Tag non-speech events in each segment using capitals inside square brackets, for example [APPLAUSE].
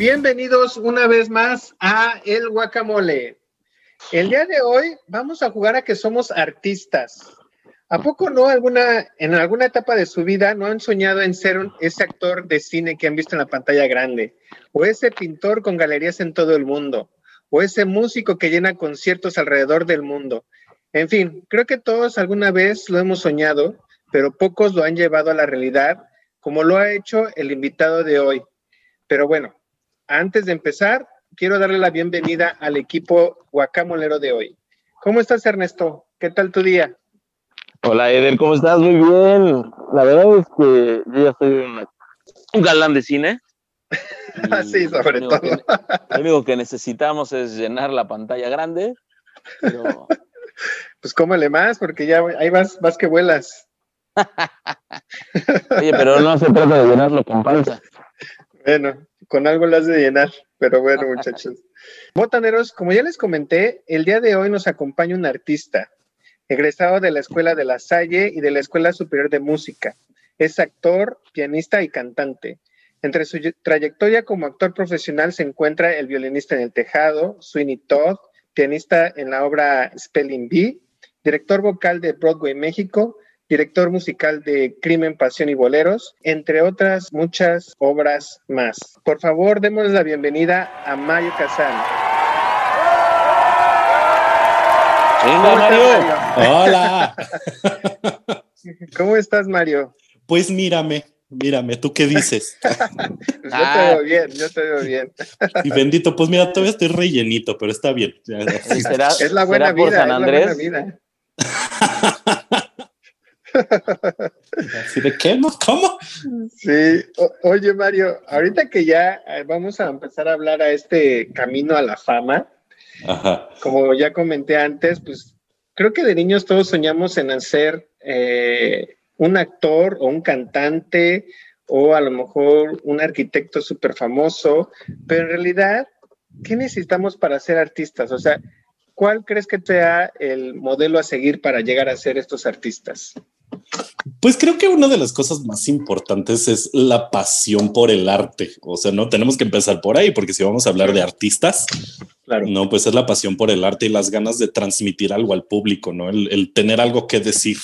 Bienvenidos una vez más a El Guacamole. El día de hoy vamos a jugar a que somos artistas. ¿A poco no alguna, en alguna etapa de su vida no han soñado en ser ese actor de cine que han visto en la pantalla grande? ¿O ese pintor con galerías en todo el mundo? ¿O ese músico que llena conciertos alrededor del mundo? En fin, creo que todos alguna vez lo hemos soñado, pero pocos lo han llevado a la realidad, como lo ha hecho el invitado de hoy. Pero bueno, antes de empezar, quiero darle la bienvenida al equipo guacamolero de hoy. ¿Cómo estás, Ernesto? ¿Qué tal tu día? Hola, Eder, ¿cómo estás? Muy bien. La verdad es que yo ya soy un galán de cine. [LAUGHS] sí, sobre todo. lo único que necesitamos es llenar la pantalla grande. [LAUGHS] Pues cómele más, porque ya ahí vas, vas que vuelas. [LAUGHS] Oye, pero no se trata de llenarlo con panza. Bueno, con algo las de llenar, pero bueno, [LAUGHS] muchachos. Botaneros, como ya les comenté, el día de hoy nos acompaña un artista, egresado de la Escuela de la Salle y de la Escuela Superior de Música. Es actor, pianista y cantante. Entre su trayectoria como actor profesional se encuentra El violinista en el tejado, Sweeney Todd, pianista en la obra Spelling Bee, director vocal de Broadway México, director musical de Crimen, Pasión y Boleros, entre otras muchas obras más. Por favor, démosle la bienvenida a Mario Casal. Hola, Mario. Hola. [LAUGHS] ¿Cómo estás, Mario? Pues mírame, mírame, ¿tú qué dices? Pues [LAUGHS] yo te veo bien, yo te veo bien. y bendito, pues mira, todavía estoy rellenito, pero está bien. es la buena vida, San Andrés? es la buena vida. [LAUGHS] de qué? ¿Cómo? Sí, oye Mario, ahorita que ya eh, vamos a empezar a hablar a este camino a la fama, como ya comenté antes, pues creo que de niños todos soñamos en hacer eh, un actor o un cantante o a lo mejor un arquitecto súper famoso, pero en realidad, ¿qué necesitamos para ser artistas? O sea, ¿cuál crees que sea el modelo a seguir para llegar a ser estos artistas? Pues creo que una de las cosas más importantes es la pasión por el arte. O sea, no tenemos que empezar por ahí, porque si vamos a hablar de artistas, claro. no, pues es la pasión por el arte y las ganas de transmitir algo al público, no el, tener algo que decir.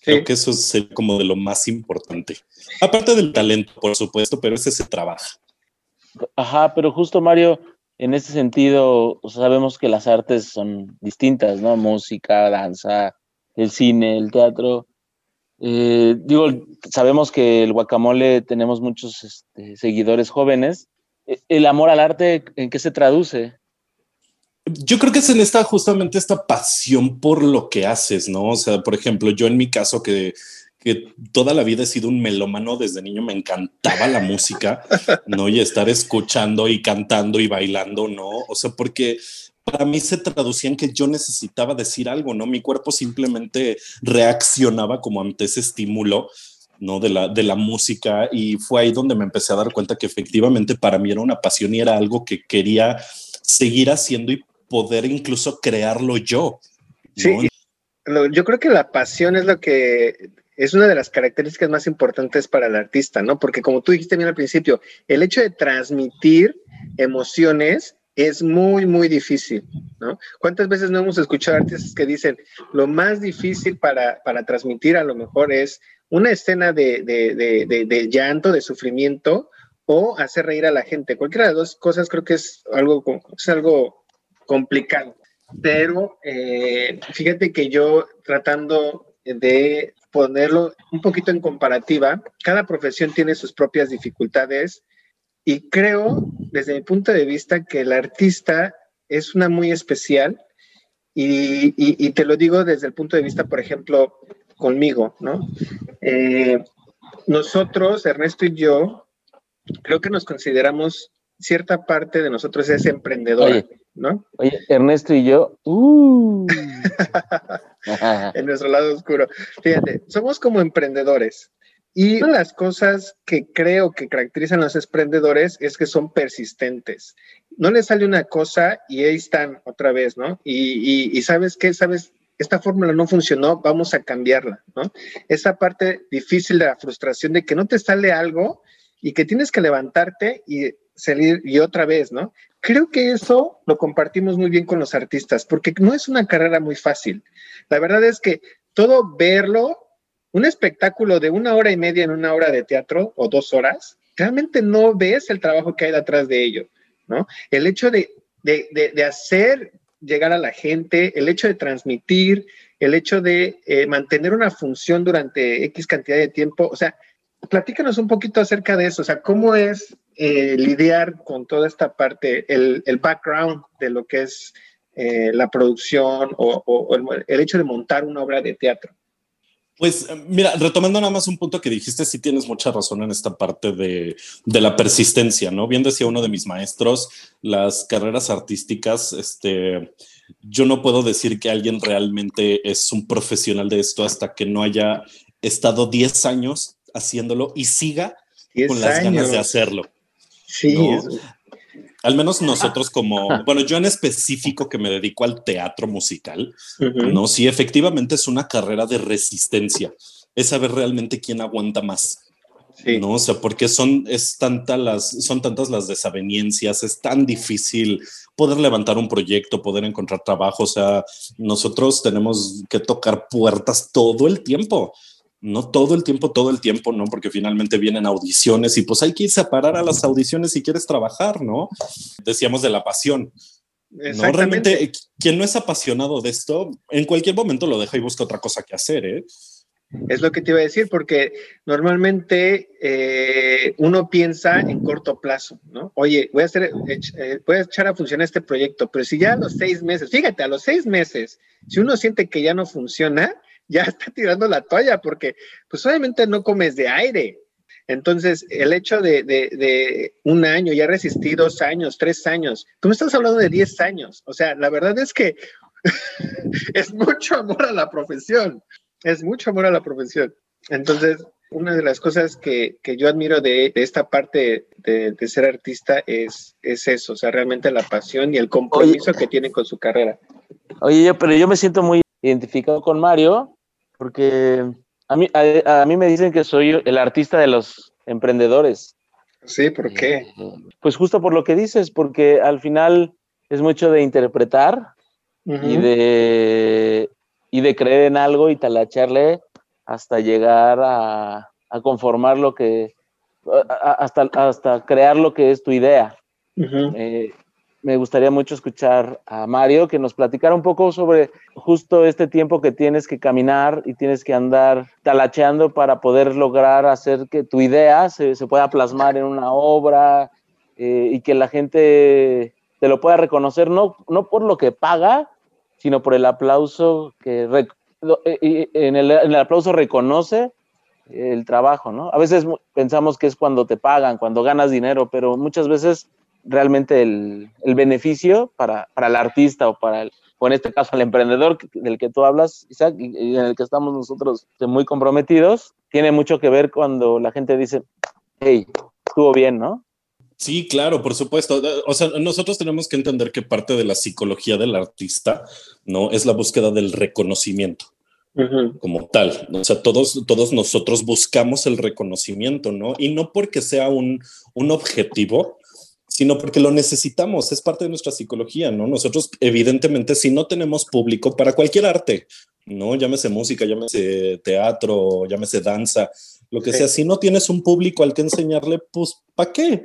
Creo que eso es como de lo más importante. Aparte del talento, por supuesto, pero ese se trabaja. Ajá, pero justo Mario, en ese sentido, sabemos que las artes son distintas, ¿no? Música, danza, el cine, el teatro eh, digo, sabemos que el guacamole tenemos muchos este, seguidores jóvenes. E, ¿El amor al arte en qué se traduce? Yo creo que es en esta justamente esta pasión por lo que haces, ¿no? O sea, por ejemplo, yo en mi caso que, que toda la vida he sido un melómano desde niño, me encantaba la música, ¿no? Y estar escuchando y cantando y bailando, ¿no? O sea, porque para mí se traducía en que yo necesitaba decir algo, ¿no? Mi cuerpo simplemente reaccionaba como ante ese estímulo, ¿no? De la, de la música y fue ahí donde me empecé a dar cuenta que efectivamente para mí era una pasión y era algo que quería seguir haciendo y poder incluso crearlo yo. Sí, yo creo que la pasión es lo que es una de las características más importantes para el artista, ¿no? Porque como tú dijiste bien al principio, el hecho de transmitir emociones es muy, muy difícil, ¿no? ¿Cuántas veces no hemos escuchado artistas que dicen lo más difícil para, transmitir a lo mejor es una escena de, de, llanto, de sufrimiento o hacer reír a la gente? Cualquiera de las dos cosas creo que es algo, es algo complicado. Pero eh, fíjate que yo tratando de ponerlo un poquito en comparativa, cada profesión tiene sus propias dificultades y creo, desde mi punto de vista, que el artista es una muy especial y, te lo digo desde el punto de vista, por ejemplo, conmigo, ¿no? Eh, nosotros, Ernesto y yo, creo que nos consideramos, cierta parte de nosotros es emprendedor, ¿no? Oye, Ernesto y yo, uh. [LAUGHS] en nuestro lado oscuro. Fíjate, somos como emprendedores. Y una de las cosas que creo que caracterizan a los emprendedores es que son persistentes. No les sale una cosa y ahí están otra vez, ¿no? Y, sabes qué, sabes, esta fórmula no funcionó, vamos a cambiarla, ¿no? Esa parte difícil de la frustración de que no te sale algo y que tienes que levantarte y salir y otra vez, ¿no? Creo que eso lo compartimos muy bien con los artistas, porque no es una carrera muy fácil. La verdad es que todo verlo, un espectáculo de una hora y media en una hora de teatro o dos horas, realmente no ves el trabajo que hay detrás de ello, ¿no? El hecho de, de, hacer llegar a la gente, el hecho de transmitir, el hecho de eh, mantener una función durante X cantidad de tiempo, o sea, platícanos un poquito acerca de eso, o sea, cómo es eh, lidiar con toda esta parte, el, background de lo que es eh, la producción o, el, hecho de montar una obra de teatro. Pues mira, retomando nada más un punto que dijiste, sí tienes mucha razón en esta parte de, de, la persistencia, ¿no? Bien decía uno de mis maestros, las carreras artísticas, este, yo no puedo decir que alguien realmente es un profesional de esto hasta que no haya estado 10 años haciéndolo y siga con las ganas de hacerlo. Sí. Al menos nosotros [LAUGHS] como, bueno, yo en específico que me dedico al teatro musical, ¿no? Sí, efectivamente es una carrera de resistencia, es saber realmente quién aguanta más. ¿no? O sea, porque son, es tanta las, son tantas las desavenencias, es tan difícil poder levantar un proyecto, poder encontrar trabajo, o sea, nosotros tenemos que tocar puertas todo el tiempo no todo el tiempo, todo el tiempo, ¿no? Porque finalmente vienen audiciones y pues hay que irse a parar a las audiciones si quieres trabajar, ¿no? Decíamos de la pasión. No, realmente, quien no es apasionado de esto, en cualquier momento lo deja y busca otra cosa que hacer, ¿eh? Es lo que te iba a decir, porque normalmente eh, uno piensa en corto plazo, ¿no? Oye, voy a hacer, eh, voy a echar a funcionar este proyecto, pero si ya a los seis meses, fíjate, a los seis meses, si uno siente que ya no funciona, ya está tirando la toalla porque pues obviamente no comes de aire. Entonces, el hecho de, un año, ya resistí dos años, tres años, tú me estás hablando de diez años. O sea, la verdad es que [LAUGHS] es mucho amor a la profesión, es mucho amor a la profesión. Entonces, una de las cosas que, yo admiro de, esta parte de, ser artista es, es eso, o sea, realmente la pasión y el compromiso que tienen con su carrera. Oye, pero yo me siento muy identificado con Mario porque a mí, a, mí me dicen que soy el artista de los emprendedores. Sí, ¿por qué? Pues justo por lo que dices, porque al final es mucho de interpretar y, de, y de creer en algo y talacharle hasta llegar a, conformar lo que, hasta, hasta crear lo que es tu idea me gustaría mucho escuchar a Mario que nos platicara un poco sobre justo este tiempo que tienes que caminar y tienes que andar talacheando para poder lograr hacer que tu idea se, pueda plasmar en una obra eh, y que la gente te lo pueda reconocer, no, no por lo que paga, sino por el aplauso que eh, en el, en el aplauso reconoce el trabajo, ¿no? A veces pensamos que es cuando te pagan, cuando ganas dinero, pero muchas veces realmente el, beneficio para, el artista o para el, o en este caso el emprendedor del que tú hablas, Isaac, y, en el que estamos nosotros muy comprometidos, tiene mucho que ver cuando la gente dice, hey, estuvo bien, ¿no? Sí, claro, por supuesto. O sea, nosotros tenemos que entender que parte de la psicología del artista, ¿no? Es la búsqueda del reconocimiento. como tal. O sea, todos, todos nosotros buscamos el reconocimiento, ¿no? Y no porque sea un, un objetivo, sino porque lo necesitamos, es parte de nuestra psicología, ¿no? Nosotros, evidentemente, si no tenemos público para cualquier arte, ¿no? Llámese música, llámese teatro, llámese danza, lo que sea, si no tienes un público al que enseñarle, pues, ¿para qué?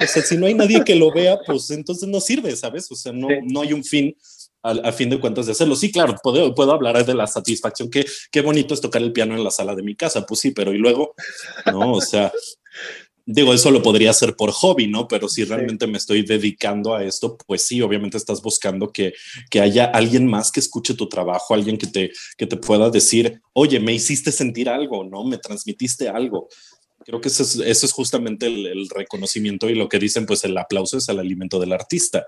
O sea, si no hay nadie que lo vea, pues entonces no sirve, ¿sabes? O sea, no, no hay un fin a, fin de cuentas de hacerlo. Sí, claro, puedo, puedo hablar de la satisfacción, que qué bonito es tocar el piano en la sala de mi casa, pues sí, pero y luego, ¿no? O sea, digo, eso lo podría hacer por hobby, ¿no? Pero si realmente me estoy dedicando a esto, pues sí, obviamente estás buscando que, que haya alguien más que escuche tu trabajo, alguien que te, que te pueda decir, oye, me hiciste sentir algo, ¿no? Me transmitiste algo. Creo que eso es, eso es justamente el, reconocimiento y lo que dicen, pues el aplauso es el alimento del artista.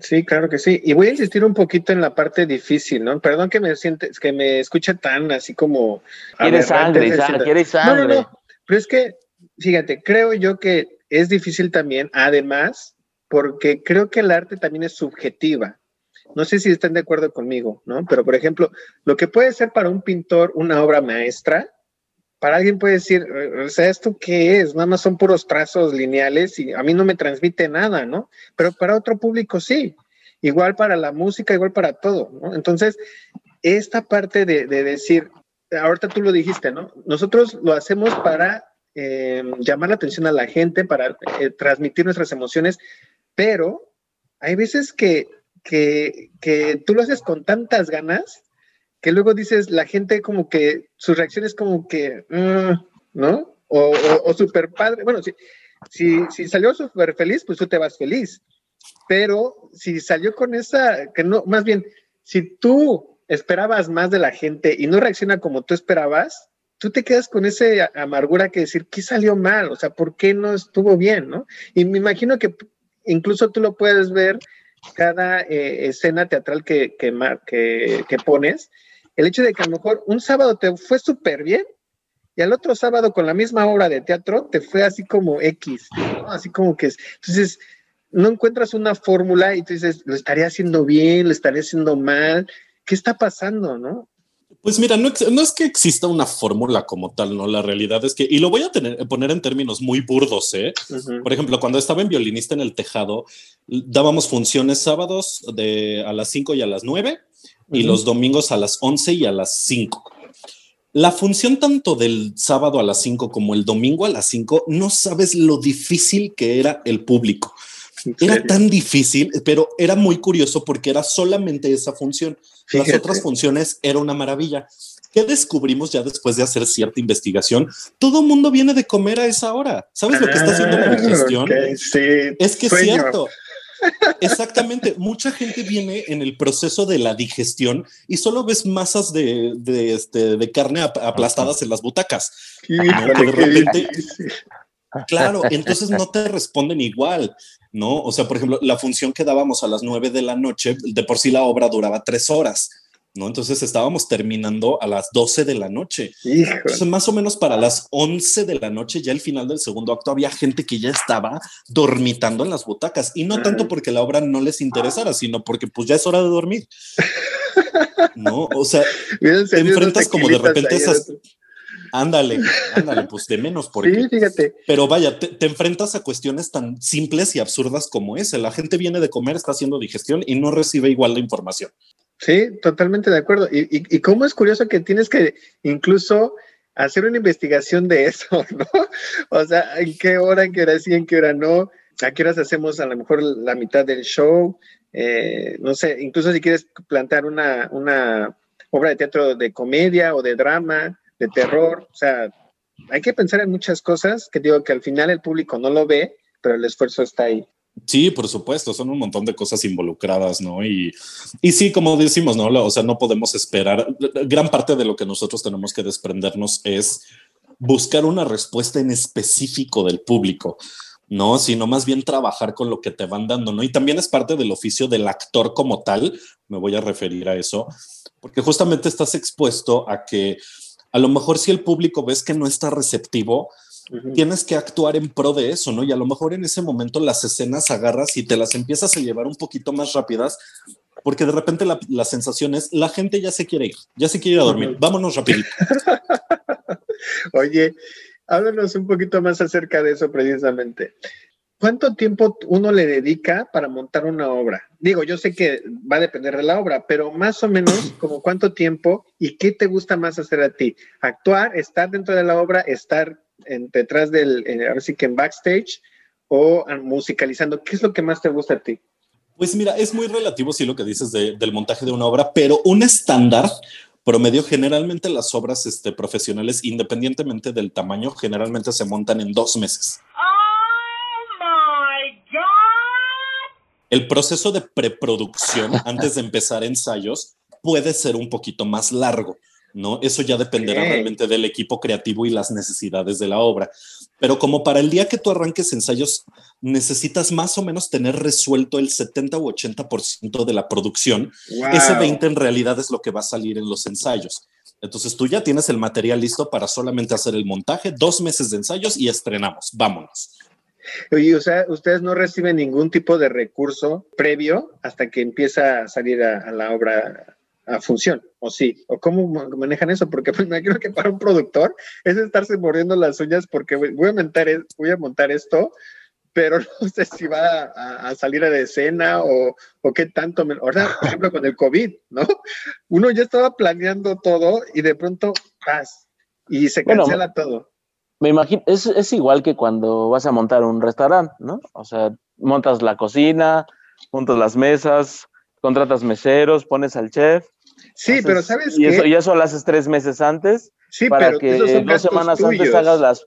Sí, claro que sí. Y voy a insistir un poquito en la parte difícil, ¿no? Perdón que me sientes, que me escuche tan así como... Quieres sangre, quieres sangre. No, no, no. Pero es que fíjate, creo yo que es difícil también, además, porque creo que el arte también es subjetiva. No sé si están de acuerdo conmigo, ¿no? Pero, por ejemplo, lo que puede ser para un pintor una obra maestra, para alguien puede decir, o sea, ¿esto qué es? Nada más son puros trazos lineales y a mí no me transmite nada, ¿no? Pero para otro público sí. Igual para la música, igual para todo, ¿no? Entonces, esta parte de, decir, ahorita tú lo dijiste, ¿no? Nosotros lo hacemos para eh, llamar la atención a la gente, para eh, transmitir nuestras emociones, pero hay veces que, que, que tú lo haces con tantas ganas que luego dices, la gente como que, su reacción es como que, mm", ¿no? O, o, súper padre. Bueno, si, si, si salió súper feliz, pues tú te vas feliz. Pero si salió con esa, que no, más bien, si tú esperabas más de la gente y no reacciona como tú esperabas, tú te quedas con esa amargura que decir, ¿qué salió mal? O sea, ¿por qué no estuvo bien? ¿no? Y me imagino que incluso tú lo puedes ver cada eh, escena teatral que, que, pones el hecho de que a lo mejor un sábado te fue súper bien y al otro sábado con la misma obra de teatro te fue así como X, así como que es. Entonces, no encuentras una fórmula y tú dices, lo estaría haciendo bien, lo estaría haciendo mal, ¿qué está pasando, no? Pues mira, no, es que exista una fórmula como tal, ¿no? La realidad es que, y lo voy a tener, poner en términos muy burdos, ¿eh? Por ejemplo, cuando estaba en violinista en el tejado, dábamos funciones sábados de a las 5 y a las 9 y los domingos a las 11 y a las 5. La función tanto del sábado a las 5 como el domingo a las 5, no sabes lo difícil que era el público. Era tan difícil, pero era muy curioso porque era solamente esa función. Las otras funciones era una maravilla. ¿Qué descubrimos ya después de hacer cierta investigación? Todo mundo viene de comer a esa hora. ¿Sabes lo que está haciendo la ah, digestión? es que es cierto. [LAUGHS] Exactamente. Mucha gente viene en el proceso de la digestión y solo ves masas de, este, de carne aplastadas en las butacas. claro, entonces no te responden igual, ¿no? O sea, por ejemplo, la función que dábamos a las nueve de la noche, de por sí la obra duraba tres horas. ¿no? Entonces estábamos terminando a las 12 de la noche. Entonces, más o menos para las 11 de la noche, ya el final del segundo acto, había gente que ya estaba dormitando en las butacas. Y no tanto porque la obra no les interesara, sino porque pues ya es hora de dormir. [LAUGHS] ¿No? O sea, te enfrentas como de repente esas... Ándale, ándale, pues de menos porque. Sí, fíjate. Pero vaya, te, te, enfrentas a cuestiones tan simples y absurdas como esa. La gente viene de comer, está haciendo digestión y no recibe igual la información. Sí, totalmente de acuerdo. Y, y, y cómo es curioso que tienes que incluso hacer una investigación de eso, [LAUGHS] ¿no? O sea, en qué hora, en qué hora sí, en qué hora no, a qué horas hacemos a lo mejor la mitad del show, eh, no sé, incluso si quieres plantear una, una obra de teatro de comedia o de drama, de terror, o sea, hay que pensar en muchas cosas que digo que al final el público no lo ve, pero el esfuerzo está ahí. Sí, por supuesto, son un montón de cosas involucradas, ¿no? Y, y sí, como decimos, ¿no? O sea, no podemos esperar. Gran parte de lo que nosotros tenemos que desprendernos es buscar una respuesta en específico del público, ¿no? Sino más bien trabajar con lo que te van dando, ¿no? Y también es parte del oficio del actor como tal, me voy a referir a eso, porque justamente estás expuesto a que a lo mejor si el público ves que no está receptivo, tienes que actuar en pro de eso, ¿no? Y a lo mejor en ese momento las escenas agarras y te las empiezas a llevar un poquito más rápidas, porque de repente la, la sensación es, la gente ya se quiere ir, ya se quiere ir a dormir, vámonos rapidito. [LAUGHS] Oye, háblanos un poquito más acerca de eso precisamente. ¿Cuánto tiempo uno le dedica para montar una obra? Digo, yo sé que va a depender de la obra, pero más o menos [CLEARS THROAT] como cuánto tiempo y qué te gusta más hacer a ti? ¿Actuar, estar dentro de la obra, estar detrás del, ahora sí que en backstage o musicalizando? ¿Qué es lo que más te gusta a ti? Pues mira, es muy relativo, sí, lo que dices del montaje de una obra, pero un estándar promedio, generalmente las obras este, profesionales, independientemente del tamaño, generalmente se montan en dos meses. Oh El proceso de preproducción [LAUGHS] antes de empezar ensayos puede ser un poquito más largo. ¿no? Eso ya dependerá realmente del equipo creativo y las necesidades de la obra. Pero como para el día que tú arranques ensayos, necesitas más o menos tener resuelto el 70 u 80% de la producción. Ese 20 en realidad es lo que va a salir en los ensayos. Entonces tú ya tienes el material listo para solamente hacer el montaje, dos meses de ensayos y estrenamos. Vámonos. Oye, o sea, ustedes no reciben ningún tipo de recurso previo hasta que empieza a salir a la obra a función, o sí, o cómo manejan eso, porque pues, me imagino que para un productor es estarse mordiendo las uñas porque voy a montar, voy a montar esto, pero [LAUGHS] no sé si va a, salir a de escena o, o qué tanto. Me, ahora, por ejemplo, con el COVID, ¿no? Uno ya estaba planeando todo y de pronto, ¡paz! Y se cancela todo. Me imagino, es, es igual que cuando vas a montar un restaurante, ¿no? O sea, montas la cocina, montas las mesas, contratas meseros, pones al chef. Sí, pero ¿sabes y Eso, y eso lo haces tres meses antes sí, para pero que dos semanas antes hagas las...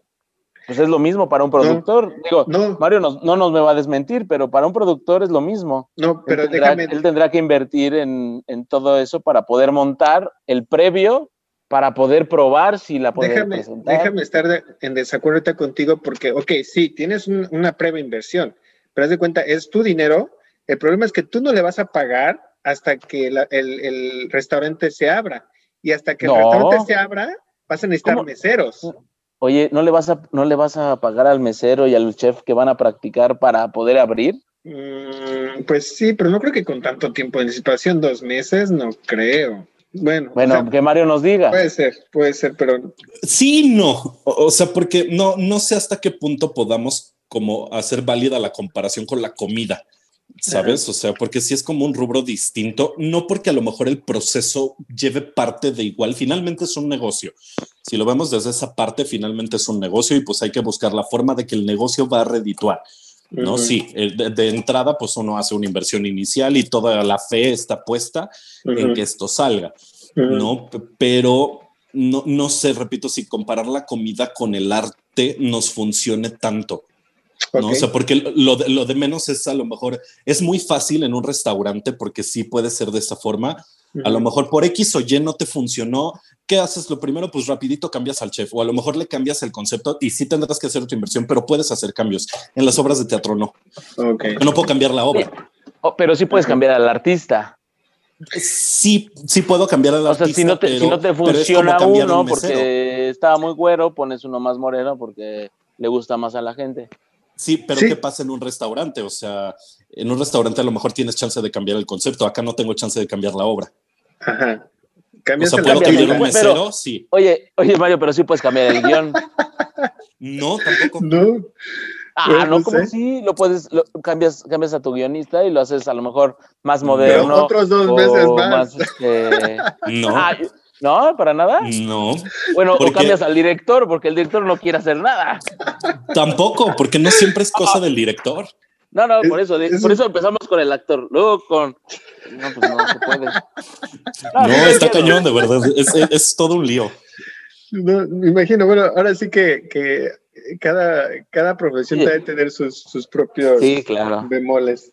Pues es lo mismo para un productor. Digo, Mario no, no, nos me va a desmentir, pero para un productor es lo mismo. No, pero él tendrá, él tendrá que invertir en, en, todo eso para poder montar el previo, para poder probar si la déjame, presentar. Déjame estar de, en desacuerdo contigo porque, ok, sí, tienes un, una previa inversión, pero haz de cuenta, es tu dinero. El problema es que tú no le vas a pagar hasta que la, el, el, restaurante se abra. Y hasta que No. el restaurante se abra, vas a necesitar ¿Cómo? meseros. Oye, ¿no le, vas a, ¿no le vas a pagar al mesero y al chef que van a practicar para poder abrir? Mm, pues sí, pero no creo que con tanto tiempo de anticipación, dos meses, no creo. Bueno, Bueno, o sea, que Mario nos diga. puede ser, puede ser, pero Sí, no. O, o sea, porque no, no sé hasta qué punto podamos como hacer válida la comparación con la comida. ¿Sabes? O sea, porque si es como un rubro distinto, no porque a lo mejor el proceso lleve parte de igual, finalmente es un negocio. Si lo vemos desde esa parte, finalmente es un negocio y pues hay que buscar la forma de que el negocio va a redituar. ¿No? Sí, de, de entrada, pues uno hace una inversión inicial y toda la fe está puesta en que esto salga. ¿no? Pero no, no sé, repito, si comparar la comida con el arte nos funcione tanto. ¿no? O sea, porque lo de, lo de menos es a lo mejor, es muy fácil en un restaurante porque sí puede ser de esa forma. A lo mejor por X o Y no te funcionó. ¿Qué haces? Lo primero, pues rapidito cambias al chef o a lo mejor le cambias el concepto y sí tendrás que hacer tu inversión, pero puedes hacer cambios. En las obras de teatro no. Ok. Yo no puedo cambiar la obra. Oh, pero sí puedes cambiar al artista. Sí, sí puedo cambiar al O sea, artista, si no te, pero, si no te pero funciona uno un porque estaba muy güero, pones uno más moreno porque le gusta más a la gente. Sí, pero Sí. ¿qué pasa en un restaurante? O sea, en un restaurante a lo mejor tienes chance de cambiar el concepto. Acá no tengo chance de cambiar la obra. Ajá. O Cambias sea, puedo cambiar un pero- sí. Oye, oye Mario, pero sí puedes cambiar el guion. [LAUGHS] No, tampoco. [LAUGHS] No, Ah, Pues, no, no como sí, lo puedes, lo, cambias, cambias a tu guionista y lo haces a lo mejor más Pero moderno. otros dos o meses más. este, [LAUGHS] No, ah, no, para nada. no, Bueno, porque- o cambias al director porque el director no quiere hacer nada. tampoco, porque no siempre es cosa del director. No, no, por eso, es por eso empezamos con el actor, luego con. No, pues no se puede. [LAUGHS] No, está cañón, de verdad. Es, es- es todo un lío. no, me imagino. Bueno, ahora sí que, que cada, cada profesión Sí. debe tener sus, sus propios Sí, claro. bemoles.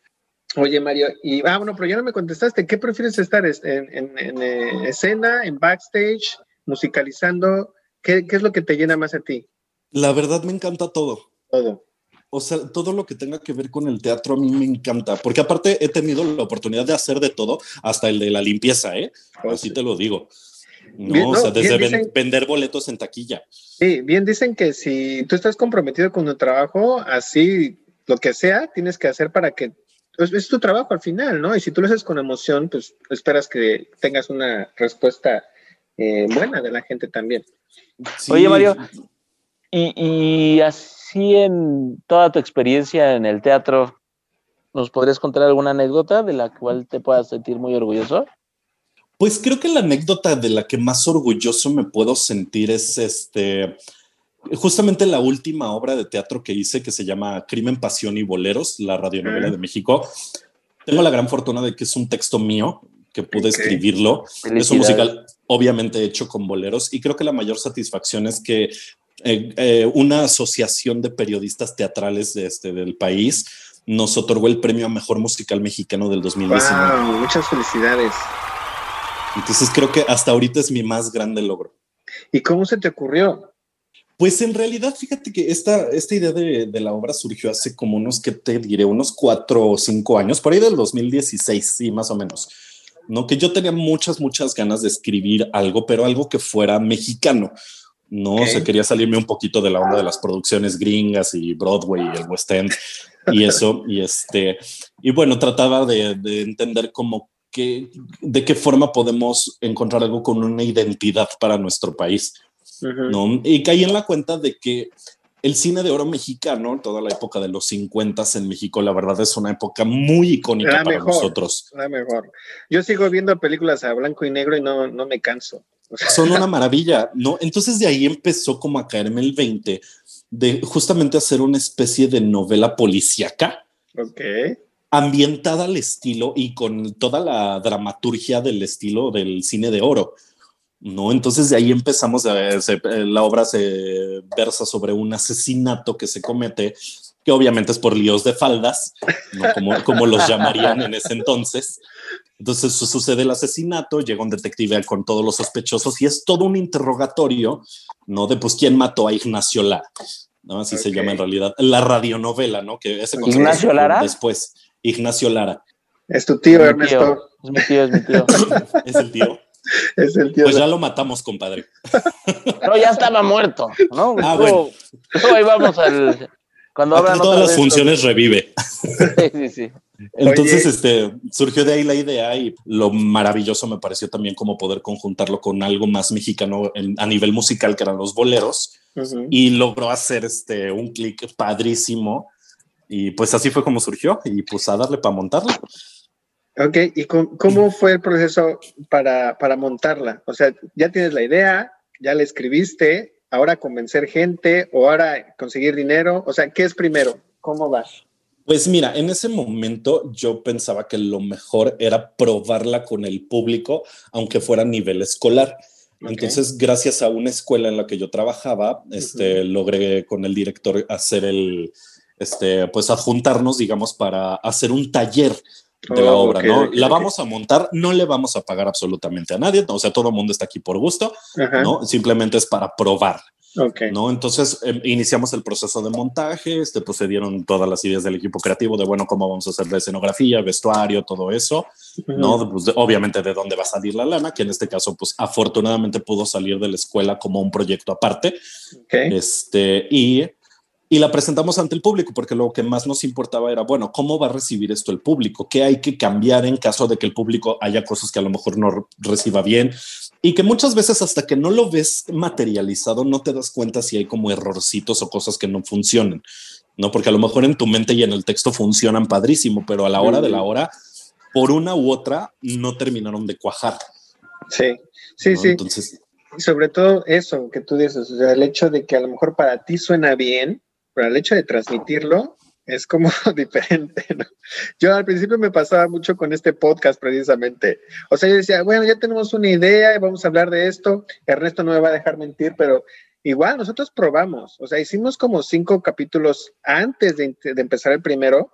Oye, Mario, y ah, bueno, pero ya no me contestaste. ¿Qué prefieres estar? ¿En, en, en, eh, escena, en backstage, musicalizando? ¿Qué, ¿Qué es lo que te llena más a ti? La verdad me encanta todo. Todo. O sea, todo lo que tenga que ver con el teatro a mí me encanta, porque aparte he tenido la oportunidad de hacer de todo, hasta el de la limpieza, ¿eh? Así te lo digo. No, Bien, o sea, desde dicen- vender boletos en taquilla. Sí, bien dicen que si tú estás comprometido con tu trabajo, así lo que sea, tienes que hacer para que pues, es tu trabajo al final, ¿no? Y si tú lo haces con emoción, pues esperas que tengas una respuesta eh, buena de la gente también. Sí. Oye, Mario, Y, y así en toda tu experiencia en el teatro, ¿nos podrías contar alguna anécdota de la cual te puedas sentir muy orgulloso? Pues creo que la anécdota de la que más orgulloso me puedo sentir es este, justamente la última obra de teatro que hice que se llama Crimen, Pasión y Boleros, la radionovela Mm. de México. Tengo la gran fortuna de que es un texto mío, que pude escribirlo. Es un musical obviamente hecho con boleros y creo que la mayor satisfacción es que eh, eh, una asociación de periodistas teatrales de este, del país nos otorgó el premio a Mejor Musical Mexicano del 2019. Wow, muchas felicidades. Entonces creo que hasta ahorita es mi más grande logro. ¿Y cómo se te ocurrió? Pues en realidad, fíjate que esta, esta idea de, de la obra surgió hace como unos, que te diré? Unos cuatro o cinco años, por ahí del 2016, sí, más o menos. No, que yo tenía muchas, muchas ganas de escribir algo, pero algo que fuera mexicano. No, Ok. o sea, quería salirme un poquito de la onda de las producciones gringas y Broadway y el West End y eso. y este, y bueno, trataba de, de entender cómo que, de qué forma podemos encontrar algo con una identidad para nuestro país. ¿no? Y caí en la cuenta de que el cine de oro mexicano, toda la época de los 50 en México, la verdad es una época muy icónica para nosotros. La mejor. Yo sigo viendo películas a blanco y negro y no, no me canso. Son una [LAUGHS] maravilla, ¿no? Entonces de ahí empezó como a caerme el 20 de justamente hacer una especie de novela policíaca. Ok. Ambientada al estilo y con toda la dramaturgia del estilo del cine de oro. ¿no? Entonces de ahí empezamos, a, la obra se versa sobre un asesinato que se comete, que obviamente es por líos de faldas, como, como los llamarían en ese entonces. Entonces sucede el asesinato, llega un detective con todos los sospechosos y es todo un interrogatorio, ¿no? De pues quién mató a Ignacio Lara, ¿no? Así se llama en realidad la radionovela, ¿no? Que ese Ignacio Lara. Después, Ignacio Lara. Es tu tío, Ernesto. Es mi tío, es mi tío. [LAUGHS] es el tío. es el tío. Pues ya lo matamos, compadre. Pero ya estaba muerto, ¿no? Ah, bueno. ahí vamos al. Cuando hablan todas las funciones revive. [LAUGHS] Sí, sí, sí. Entonces, este, surgió de ahí la idea y lo maravilloso me pareció también como poder conjuntarlo con algo más mexicano a nivel musical, que eran los boleros, y logró hacer este, un clic padrísimo. Y pues así fue como surgió, y pues a darle para montarlo. Ok, ¿y cómo fue el proceso para, para montarla? O sea, ya tienes la idea, ya la escribiste, ahora convencer gente o ahora conseguir dinero. O sea, ¿qué es primero? ¿Cómo vas? Pues mira, en ese momento yo pensaba que lo mejor era probarla con el público, aunque fuera a nivel escolar. Entonces, gracias a una escuela en la que yo trabajaba, este, logré con el director hacer el, este, pues adjuntarnos, digamos, para hacer un taller de la obra, ¿no? la vamos a montar, no le vamos a pagar absolutamente a nadie, o sea, todo el mundo está aquí por gusto, ¿no? Simplemente es para probar. ¿No? Entonces em, iniciamos el proceso de montaje, este, procedieron todas las ideas del equipo creativo de, bueno, cómo vamos a hacer la escenografía, vestuario, todo eso, ¿no? Pues, obviamente de dónde va a salir la lana, que en este caso, pues afortunadamente pudo salir de la escuela como un proyecto aparte. Este, y y la presentamos ante el público porque lo que más nos importaba era, bueno, ¿cómo va a recibir esto el público? ¿Qué hay que cambiar en caso de que el público haya cosas que a lo mejor no reciba bien? Y que muchas veces hasta que no lo ves materializado no te das cuenta si hay como errorcitos o cosas que no funcionan, ¿no? Porque a lo mejor en tu mente y en el texto funcionan padrísimo, pero a la hora de la hora, por una u otra, no terminaron de cuajar. Sí, sí, sí. Entonces... Sobre todo eso que tú dices, o sea, el hecho de que a lo mejor para ti suena bien, pero el hecho de transmitirlo es como [LAUGHS] diferente, ¿no? Yo al principio me pasaba mucho con este podcast precisamente. O sea, yo decía, bueno, ya tenemos una idea y vamos a hablar de esto. Ernesto no me va a dejar mentir, pero igual nosotros probamos. O sea, hicimos como cinco capítulos antes de, empezar el primero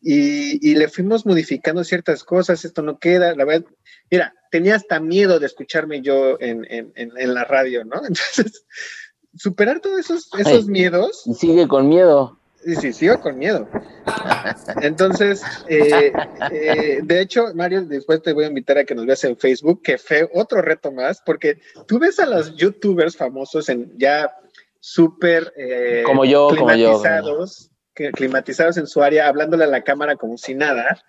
y, le fuimos modificando ciertas cosas. Esto no queda, la verdad. Mira, tenía hasta miedo de escucharme yo en, en, en la radio, ¿no? [LAUGHS] Entonces superar todos esos, esos miedos. Y sigue con miedo. Sí, sí, sigo con miedo. Entonces, eh, eh, de hecho, Mario, después te voy a invitar a que nos veas en Facebook, que fue otro reto más, porque tú ves a los youtubers famosos en ya súper eh, como yo, climatizados, como yo. climatizados en su área, hablándole a la cámara como si nada,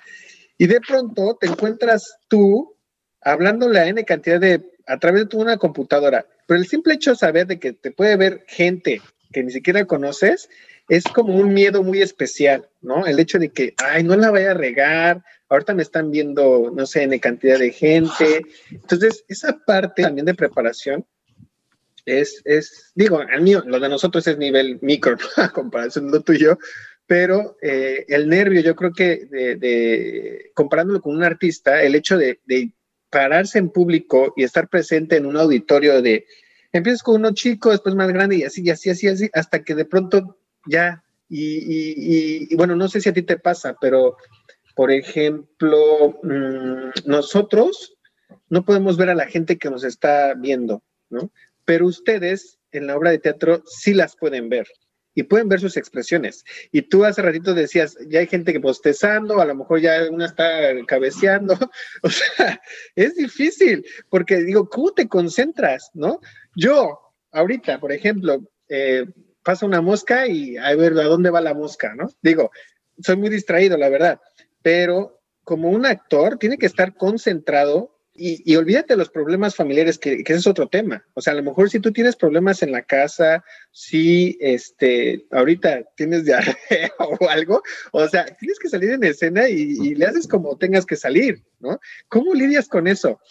y de pronto te encuentras tú hablándole a N cantidad de, a través de una computadora, pero el simple hecho de saber de que te puede ver gente que ni siquiera conoces es como un miedo muy especial, ¿no? El hecho de que, ay, no la vaya a regar, ahorita me están viendo, no sé, en cantidad de gente. Entonces, esa parte también de preparación es, es digo, el mío, lo de nosotros es nivel micro, ¿no? [LAUGHS] A comparación de lo tuyo, pero eh, el nervio, yo creo que de, comparándolo con un artista, el hecho de, de pararse en público y estar presente en un auditorio de, empiezas con uno chico, después más grande y así, y así, así, así, hasta que de pronto ya, y, bueno, no sé si a ti te pasa, pero por ejemplo, mm, nosotros no podemos ver a la gente que nos está viendo, ¿no? Pero ustedes en la obra de teatro sí las pueden ver y pueden ver sus expresiones. Y tú hace ratito decías, ya hay gente que postezando, a lo mejor ya una está cabeceando. [LAUGHS] o sea, es difícil, porque digo, ¿cómo te concentras, no? Yo, ahorita, por ejemplo, eh, pasa una mosca y a ver a dónde va la mosca, ¿no? Digo, soy muy distraído, la verdad, pero como un actor, tiene que estar concentrado y, olvídate de los problemas familiares, que, ese es otro tema. O sea, a lo mejor si tú tienes problemas en la casa, si este, ahorita tienes diarrea [LAUGHS] o algo, o sea, tienes que salir en escena y, le haces como tengas que salir, ¿no? ¿Cómo lidias con eso?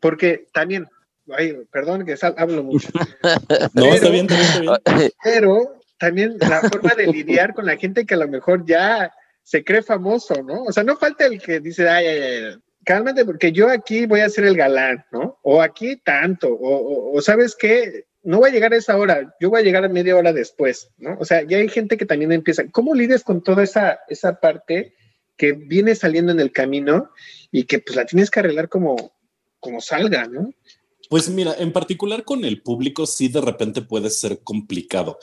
Porque también, ay, perdón que hablo mucho. [LAUGHS] no, está bien, está bien. Pero también la forma de lidiar con la gente que a lo mejor ya se cree famoso, ¿no? O sea, no falta el que dice, ay, ay, ay, cálmate porque yo aquí voy a ser el galán, ¿no? O aquí tanto, o, sabes qué, no voy a llegar a esa hora, yo voy a llegar a media hora después, ¿no? O sea, ya hay gente que también empieza, ¿cómo lidias con toda esa, esa parte que viene saliendo en el camino y que pues la tienes que arreglar como, como salga, ¿no? Pues mira, en particular con el público sí de repente puede ser complicado.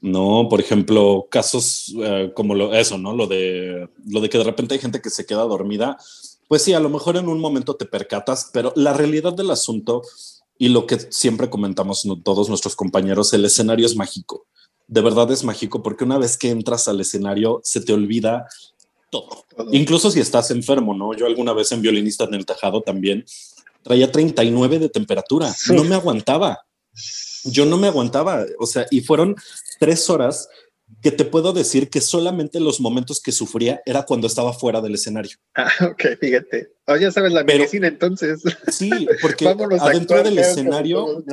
No, por ejemplo, casos eh, como lo, eso, ¿no? Lo de, lo de que de repente hay gente que se queda dormida pues sí, a lo mejor en un momento te percatas, pero la realidad del asunto y lo que siempre comentamos todos nuestros compañeros, el escenario es mágico. De verdad es mágico porque una vez que entras al escenario se te olvida todo. Incluso si estás enfermo, ¿no? Yo alguna vez en violinista en el tejado también traía 39 de temperatura. No me aguantaba. Yo no me aguantaba. O sea, y fueron tres horas que te puedo decir que solamente los momentos que sufría era cuando estaba fuera del escenario. Ah, ok, fíjate. Oh, ya sabes la medicina entonces. Sí, porque [LAUGHS] adentro del escenario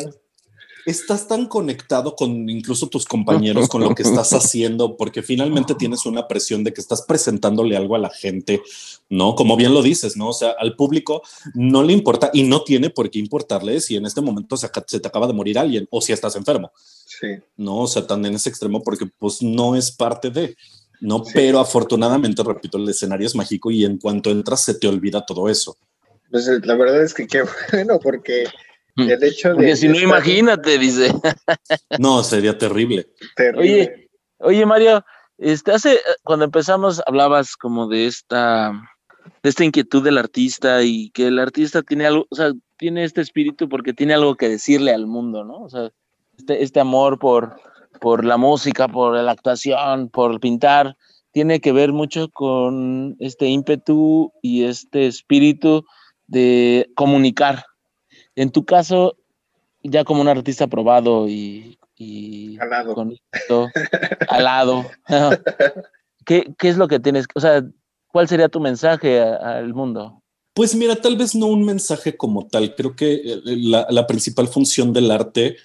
estás tan conectado con incluso tus compañeros, con lo que estás [LAUGHS] haciendo, porque finalmente tienes una presión de que estás presentándole algo a la gente, ¿no? Como bien lo dices, ¿no? O sea, al público no le importa y no tiene por qué importarle si en este momento se, te acaba de morir alguien o si estás enfermo. Sí. No, o sea, tan en ese extremo porque pues no es parte de... No, pero afortunadamente, repito, el escenario es mágico y en cuanto entras se te olvida todo eso. Pues la verdad es que qué [LAUGHS] bueno, porque. El hecho de. Porque si no, imagínate, dice. [LAUGHS] No, sería terrible. Oye, oye, Mario, este, hace, cuando empezamos hablabas como de esta, de esta inquietud del artista y que el artista tiene algo, o sea, tiene este espíritu porque tiene algo que decirle al mundo, ¿no? O sea, este, este amor por, por la música, por la actuación, por pintar, tiene que ver mucho con este ímpetu y este espíritu de comunicar, en tu caso, ya como un artista probado y, alado. Con esto, alado, ¿qué, ¿qué, es lo que tienes? O sea, ¿cuál sería tu mensaje al mundo? Pues mira, tal vez no un mensaje como tal. Creo que eh, la, la, principal función del arte,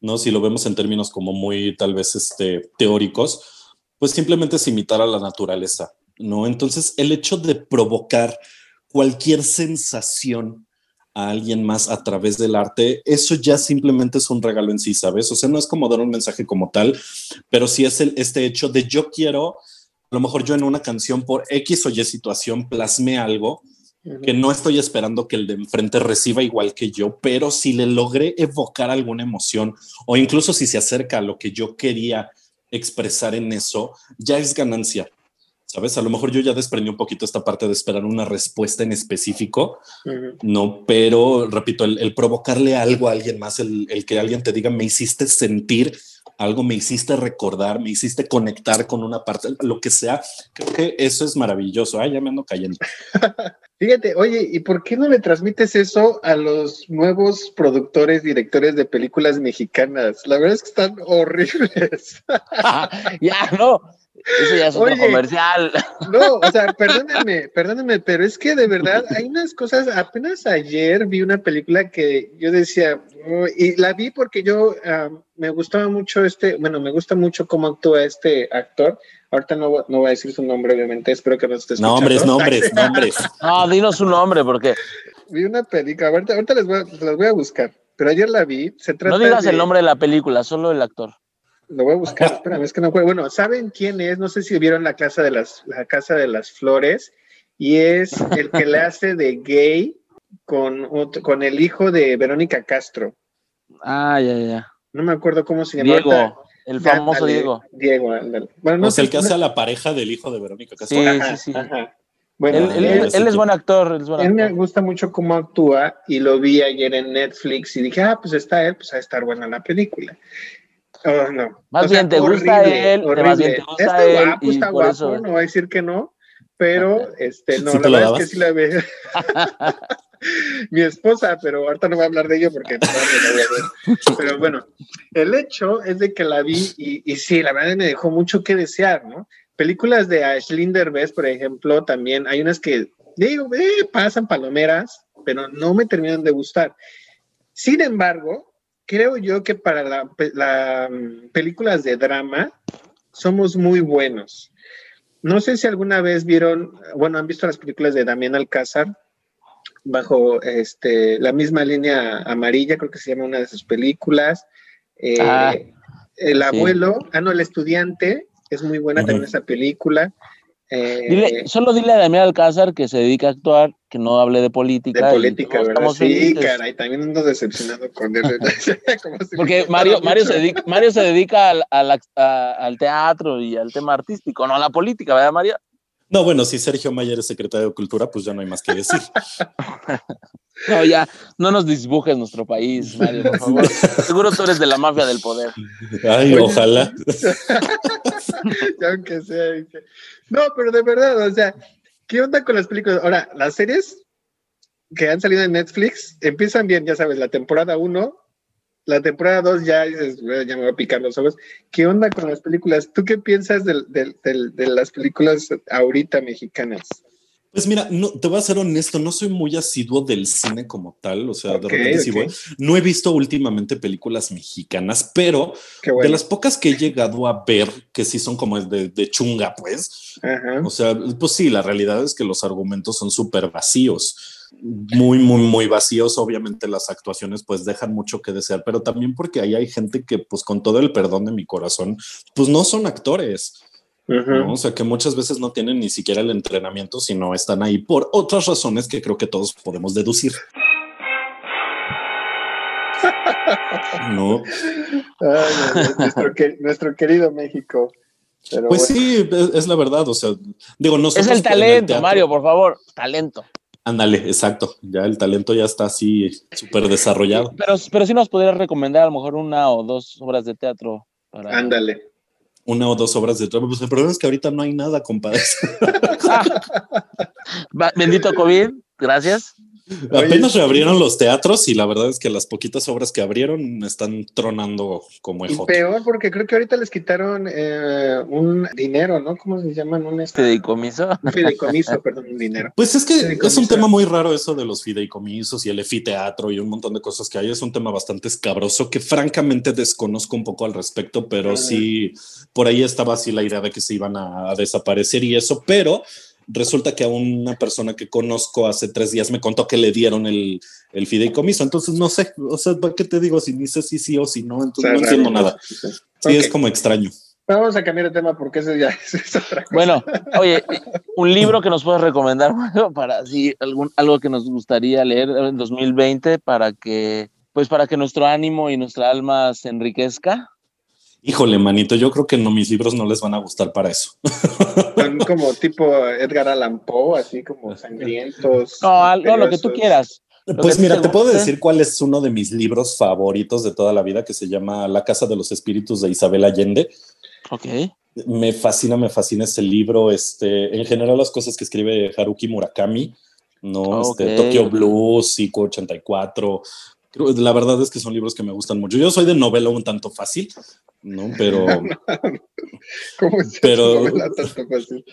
¿no? Si lo vemos en términos como muy tal vez este, teóricos, pues simplemente es imitar a la naturaleza, ¿no? Entonces, el hecho de provocar cualquier sensación a alguien más a través del arte, eso ya simplemente es un regalo en sí, ¿sabes? O sea, no es como dar un mensaje como tal, pero sí es el, este hecho de yo quiero, a lo mejor yo en una canción por X o Y situación plasme algo que no estoy esperando que el de enfrente reciba igual que yo, pero si le logré evocar alguna emoción o incluso si se acerca a lo que yo quería expresar en eso, ya es ganancia. ¿Sabes? A lo mejor yo ya desprendí un poquito esta parte de esperar una respuesta en específico, no, pero repito, el, provocarle algo a alguien más, el, que alguien te diga, me hiciste sentir algo, me hiciste recordar, me hiciste conectar con una parte, lo que sea, creo que eso es maravilloso. Ay, ya me ando cayendo. [LAUGHS] Fíjate, oye, ¿y por qué no le transmites eso a los nuevos productores, directores de películas mexicanas? La verdad es que están [LAUGHS] horribles. [LAUGHS] ya, no, eso ya es otro comercial. No, o sea, perdónenme, perdónenme, pero es que de verdad hay unas cosas. Apenas ayer vi una película que yo decía, oh", y la vi porque yo me gustaba mucho este, bueno, me gusta mucho cómo actúa este actor. Ahorita no, no voy a decir su nombre, obviamente, espero que no esté escuchando. Nombres, nombres, [LAUGHS] nombres. No, dinos su nombre, porque. Vi una película, ahorita, ahorita les, voy a, les voy a buscar, pero ayer la vi. Se trata no digas el nombre de la película, solo el actor. Lo voy a buscar, espérame, es que no puedo. Bueno, ¿saben quién es? No sé si vieron la casa de las, la casa de las flores, y es el que le hace de gay con, con el hijo de Verónica Castro. Ah, ya, ya. No me acuerdo cómo se llama. Diego, el famoso Diego. Diego, Bueno, no sea, el que hace a la pareja del hijo de Verónica Castro. Sí, sí, sí. Bueno, él, es buen actor. Él, es buen él me gusta mucho cómo actúa y lo vi ayer en Netflix y dije, ah, pues está él, pues va a estar buena la película. Oh, no. Más bien te gusta él, más bien te gusta está él. Guapo, está guapo, no voy a decir que no, pero este, no, ¿Sí la verdad es dabas? que sí la ve. [LAUGHS] Mi esposa, pero ahorita no voy a hablar de ello porque no, no la voy a ver. Pero bueno, el hecho es de que la vi y, y sí, la verdad me dejó mucho que desear, ¿no? Películas de Ashlyn Derbez, por ejemplo, también hay unas que digo, eh, pasan palomeras, pero no me terminan de gustar. Sin embargo, creo yo que para la, pe- la, mm, películas de drama somos muy buenos. No sé si alguna vez vieron, bueno, han visto las películas de Damián Alcázar bajo este, la misma línea amarilla, creo que se llama una de sus películas. Eh, Ah, el sí. abuelo, ah, no, el estudiante, es muy buena también esa película. Eh, Dile, solo dile a Damián Alcázar que se dedica a actuar, que no hable de política. de política, ¿verdad? Sí, felices. caray, también ando decepcionado con él. [LAUGHS] [LAUGHS] Porque Mario, Mario, se dedica, Mario se dedica al, al, a- al teatro y al tema artístico, no a la política, ¿verdad, Mario? No, bueno, si Sergio Mayer es secretario de Cultura, pues ya no hay más que decir. [LAUGHS] No, ya, no nos disbujes nuestro país, Mario, por favor. [LAUGHS] Seguro tú eres de la mafia del poder. Ay, Oye. ojalá. [LAUGHS] Aunque sea. dije, No, pero de verdad, o sea, ¿qué onda con las películas? Ahora, las series que han salido en Netflix empiezan bien, ya sabes, la temporada 1, la temporada 2 ya dices, "Bueno, ya me voy a picar los ojos. ¿Qué onda con las películas? ¿Tú qué piensas del- del- del- de las películas ahorita mexicanas? Pues mira, no, te voy a ser honesto, no soy muy asiduo del cine como tal, o sea, de repente sí voy. No he visto últimamente películas mexicanas, pero de las pocas que he llegado a ver, que sí son como de, de chunga, pues, Ajá. o sea, pues sí, la realidad es que los argumentos son súper vacíos, muy, muy, muy vacíos. Obviamente las actuaciones pues dejan mucho que desear, pero también porque ahí hay gente que pues con todo el perdón de mi corazón, pues no son actores. ¿No? O sea, que muchas veces no tienen ni siquiera el entrenamiento, sino están ahí por otras razones que creo que todos podemos deducir. [LAUGHS] No, Ay, nuestro, que- nuestro querido México. Pero pues bueno. sí, es, es la verdad. O sea, digo, no Es el talento, Mario, por favor, talento. Ándale, exacto. Ya el talento ya está así súper desarrollado. Pero, pero sí nos podrías recomendar a lo mejor una o dos obras de teatro. Para... Ándale. Una o dos obras de trabajo. Pues el problema es que ahorita no hay nada, compadre. [LAUGHS] Va- Bendito COVID, gracias. Apenas reabrieron los teatros y la verdad es que las poquitas obras que abrieron están tronando como Y ejote. peor porque creo que ahorita les quitaron eh, un dinero, ¿no? ¿Cómo se llaman? Un, Fideicomiso. fideicomiso, [LAUGHS] perdón, un dinero. Pues es que es un tema muy raro eso de los fideicomisos y el efiteatro y un montón de cosas que hay. Es un tema bastante escabroso que francamente desconozco un poco al respecto, pero Ah. sí, por ahí estaba así la idea de que se iban a, a desaparecer y eso, pero resulta que a una persona que conozco hace tres días me contó que le dieron el, el fideicomiso. Entonces no sé, o sea, ¿para qué te digo? Si ni sé si sí o si no, entonces no Está entiendo raro. nada. Sí, es como extraño. Vamos a cambiar de tema porque eso ya es, [LAUGHS] es otra cosa. Bueno, oye, un libro que nos puedes recomendar [LAUGHS] para así algún algo que nos gustaría leer en 2020 para que pues para que nuestro ánimo y nuestra alma se enriquezca. Híjole, manito, yo creo que no, mis libros no les van a gustar para eso. [LAUGHS] Son como tipo Edgar Allan Poe, así como sangrientos. No, al- no, lo que tú quieras. Pues mira, te te puedo decir cuál es uno de mis libros favoritos de toda la vida, que se llama La Casa de los Espíritus de Isabel Allende. Ok. Me fascina, me fascina ese libro. Este, en general, las cosas que escribe Haruki Murakami, ¿no? Este, Ok. Tokyo Blues, Psycho 84. Creo- La verdad es que son libros que me gustan mucho. Yo soy de novela un tanto fácil, ¿no? Pero, [LAUGHS] ¿Cómo es Pero- [LAUGHS] fácil.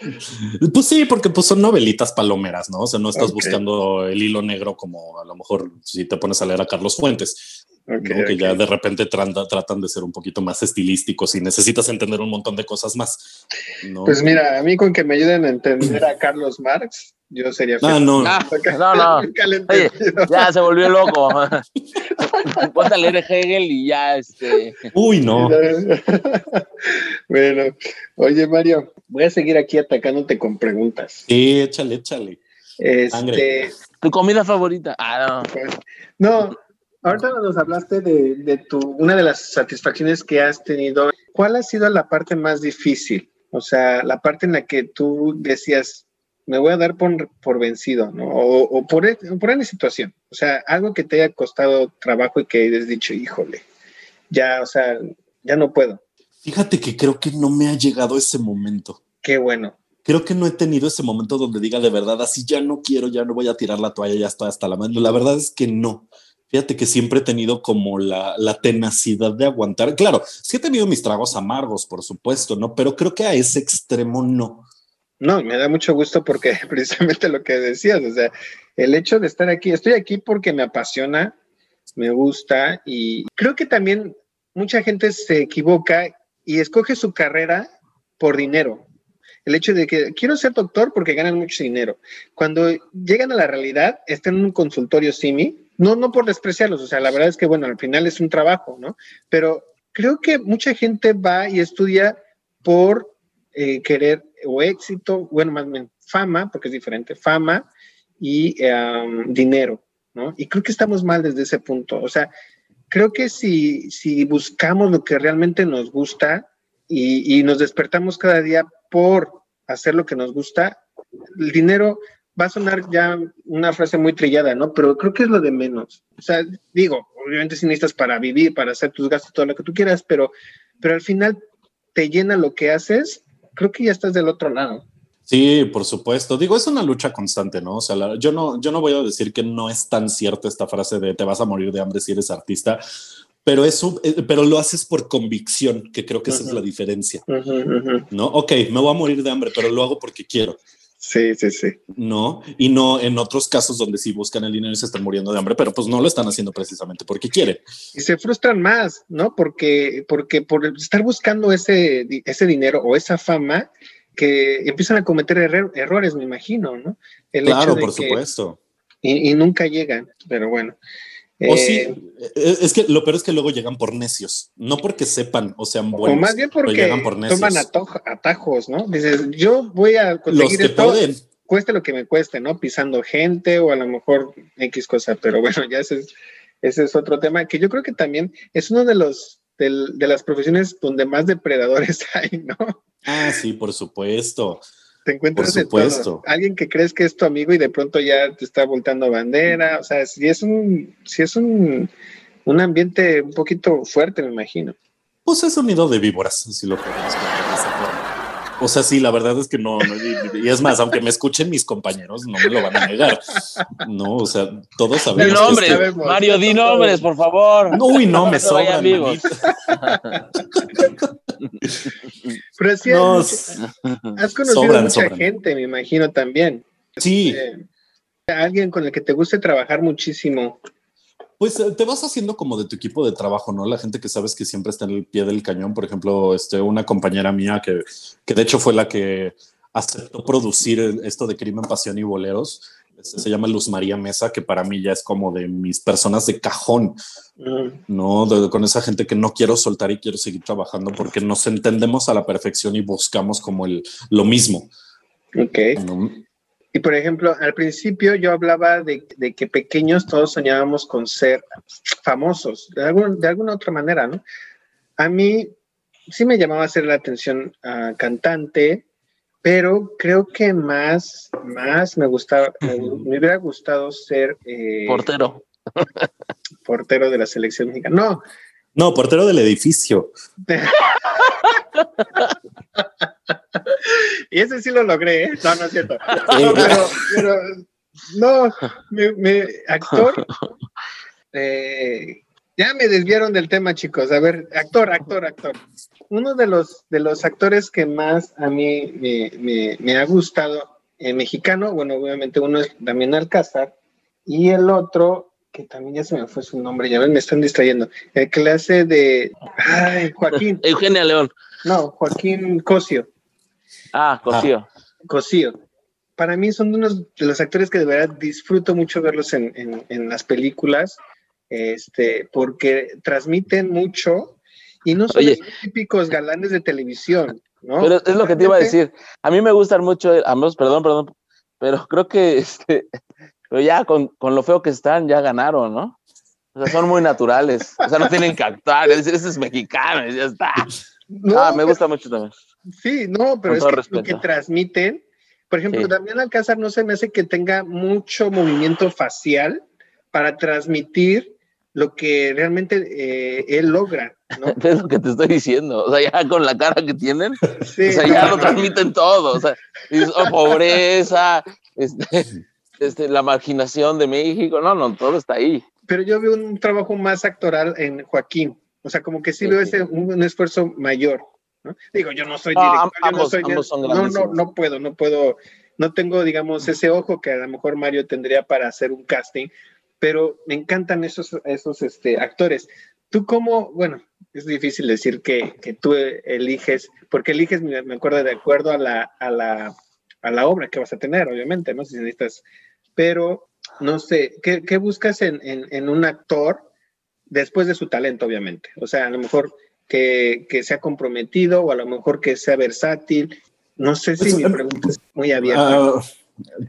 pues sí, porque pues son novelitas palomeras, ¿no? O sea, no estás buscando el hilo negro como a lo mejor si te pones a leer a Carlos Fuentes. Ok, ¿no? que ya de repente trata- tratan de ser un poquito más estilísticos y necesitas entender un montón de cosas más. ¿no? Pues mira, a mí con que me ayuden a entender a Carlos Marx, yo sería feliz. no. Ah, [LAUGHS] no, no. [LAUGHS] Oye, entendido. ya se volvió loco. [LAUGHS] Ponte a leer Hegel y ya este. Uy, no. bueno, oye Mario, voy a seguir aquí atacándote con preguntas. Sí, échale, échale. Este, Sangre. ¿Tu comida favorita? Ah, no. pues, no, ahorita nos hablaste de, de tu, una de las satisfacciones que has tenido. ¿Cuál ha sido la parte más difícil? O sea, la parte en la que tú decías, me voy a dar por, por vencido, ¿no? O, o por, o por una situación. O sea, algo que te haya costado trabajo y que hayas dicho, híjole, ya, o sea, ya no puedo. Fíjate que creo que no me ha llegado ese momento. Qué bueno. creo que no he tenido ese momento donde diga de verdad, así ya no quiero, ya no voy a tirar la toalla, ya está hasta la mano. La verdad es que no. Fíjate que siempre he tenido como la, la, tenacidad de aguantar. Claro, sí he tenido mis tragos amargos, por supuesto, ¿no? Pero creo que a ese extremo no. No, me da mucho gusto porque [LAUGHS] precisamente lo que decías, o sea, el hecho de estar aquí, estoy aquí porque me apasiona, me gusta y creo que también mucha gente se equivoca y escoge su carrera por dinero. El hecho de que quiero ser doctor porque ganan mucho dinero. Cuando llegan a la realidad, están en un consultorio SIMI, no, no por despreciarlos, o sea, la verdad es que, bueno, al final es un trabajo, ¿no? Pero creo que mucha gente va y estudia por eh, querer o éxito, bueno, más bien fama, porque es diferente, fama y dinero, ¿no? Y creo que estamos mal desde ese punto. O sea, creo que si, si buscamos lo que realmente nos gusta y, nos despertamos cada día por hacer lo que nos gusta, el dinero va a sonar ya una frase muy trillada, ¿no? Pero creo que es lo de menos. O sea, digo, obviamente si necesitas para vivir, para hacer tus gastos, todo lo que tú quieras, pero, pero al final te llena lo que haces creo que ya estás del otro lado. Sí, por supuesto. Digo, es una lucha constante, ¿no? O sea, yo no, yo no voy a decir que no es tan cierta esta frase de te vas a morir de hambre si eres artista, pero eso, eh, pero lo haces por convicción, que creo que esa es la diferencia. No, ok, me voy a morir de hambre, pero lo hago porque quiero. Sí, sí, sí. No, y no en otros casos donde sí buscan el dinero y se están muriendo de hambre, pero pues no lo están haciendo precisamente porque quieren. Y se frustran más, ¿no? Porque, porque por estar buscando ese, ese dinero o esa fama, que empiezan a cometer errores, me imagino, ¿no? claro, por supuesto. Y, y, nunca llegan, pero bueno. O sí, eh, eh, es que lo peor es que luego llegan por necios, no porque sepan o sean buenos. O más bien porque llegan por necios. toman atajos, ¿no? Dices, yo voy a conseguir esto, cueste lo que me cueste, ¿no? Pisando gente o a lo mejor X cosa, pero bueno, ya ese es, ese es otro tema que yo creo que también es uno de los de, de las profesiones donde más depredadores [LAUGHS] hay, ¿no? Ah, sí, por supuesto te encuentras Por supuesto. alguien que crees que es tu amigo y de pronto ya te está volteando bandera, o sea, si es un, si es un, un ambiente un poquito fuerte, me imagino. Pues es un nido de víboras, si lo podemos de esa forma. O sea, sí, la verdad es que no, y, es más, aunque me escuchen mis compañeros, no me lo van a negar. No, o sea, todos sabemos. Di nombres, Mario, di nombres, por favor. Uy, no, me sobran. [LAUGHS] [LAUGHS] Pero sí, has conocido mucha gente, me imagino también. Sí. Eh, alguien con el que te guste trabajar muchísimo. Pues eh, te vas haciendo como de tu equipo de trabajo, ¿no? La gente que sabes que siempre está en el pie del cañón. Por ejemplo, este, una compañera mía que, que de hecho fue la que aceptó producir esto de Crimen, Pasión y Boleros. Se llama Luz María Mesa, que para mí ya es como de mis personas de cajón. ¿no? con esa gente que no quiero soltar y quiero seguir trabajando porque nos entendemos a la perfección y buscamos como el, lo mismo. Ok. Y por ejemplo, al principio yo hablaba de, que pequeños todos soñábamos con ser famosos, de, de alguna otra manera, ¿no? A mí sí me llamaba a hacer la atención a cantante, pero creo que más, más me gustaba, me, hubiera gustado ser... Eh, portero. [LAUGHS] Portero de la selección mexicana. No. No, portero del edificio. [LAUGHS] y ese sí lo logré, ¿eh? No, no es cierto. No, pero, no, me, actor. [LAUGHS] Eh, ya me desviaron del tema, chicos. A ver, actor, actor, actor. Uno de los, de los actores que más a mí me, ha gustado en mexicano, bueno, obviamente uno es Damián Alcázar y el otro, que también ya se me fue su nombre, ya ven, me están distrayendo, el hace de ay, Joaquín. [LAUGHS] Eugenia León. No, Joaquín Cosio. Ah, Cosío. Ah, Cosío. Para mí son unos de los actores que de verdad disfruto mucho verlos en, las películas, este, porque transmiten mucho y no son los típicos galanes de televisión, ¿no? Pero es lo que te iba a decir. A mí me gustan mucho ambos, perdón, perdón, pero creo que este, pero ya con, lo feo que están, ya ganaron, ¿no? O sea, son muy naturales. O sea, no tienen que actuar. Ese, es mexicano, ya está. ah, me gusta mucho también. Sí, no, pero es que lo que transmiten, por ejemplo, Damián Alcázar no se me hace que tenga mucho movimiento facial para transmitir lo que realmente eh, él logra, ¿no? [LAUGHS] Es lo que te estoy diciendo, o sea, ya con la cara que tienen, o sea, ya lo transmiten todo, o sea, oh, pobreza, este, este, la marginación de México, no, no, todo está ahí. Pero yo veo un trabajo más actoral en Joaquín, o sea, como que sí, veo ese, un, esfuerzo mayor, ¿no? Digo, yo no soy director, yo no soy... no, no, no puedo, no puedo, no tengo, digamos, ese ojo que a lo mejor Mario tendría para hacer un casting, pero me encantan esos, esos este, actores. Tú cómo, bueno, es difícil decir que, que tú eliges, porque eliges, me acuerdo, de acuerdo a la, a, la, a la obra que vas a tener, obviamente, ¿no? Si necesitas, pero no sé, ¿qué, qué buscas en, en, en, un actor después de su talento, obviamente? O sea, a lo mejor que, que sea comprometido o a lo mejor que sea versátil. No sé si pues, mi em, pregunta es muy abierta. Uh,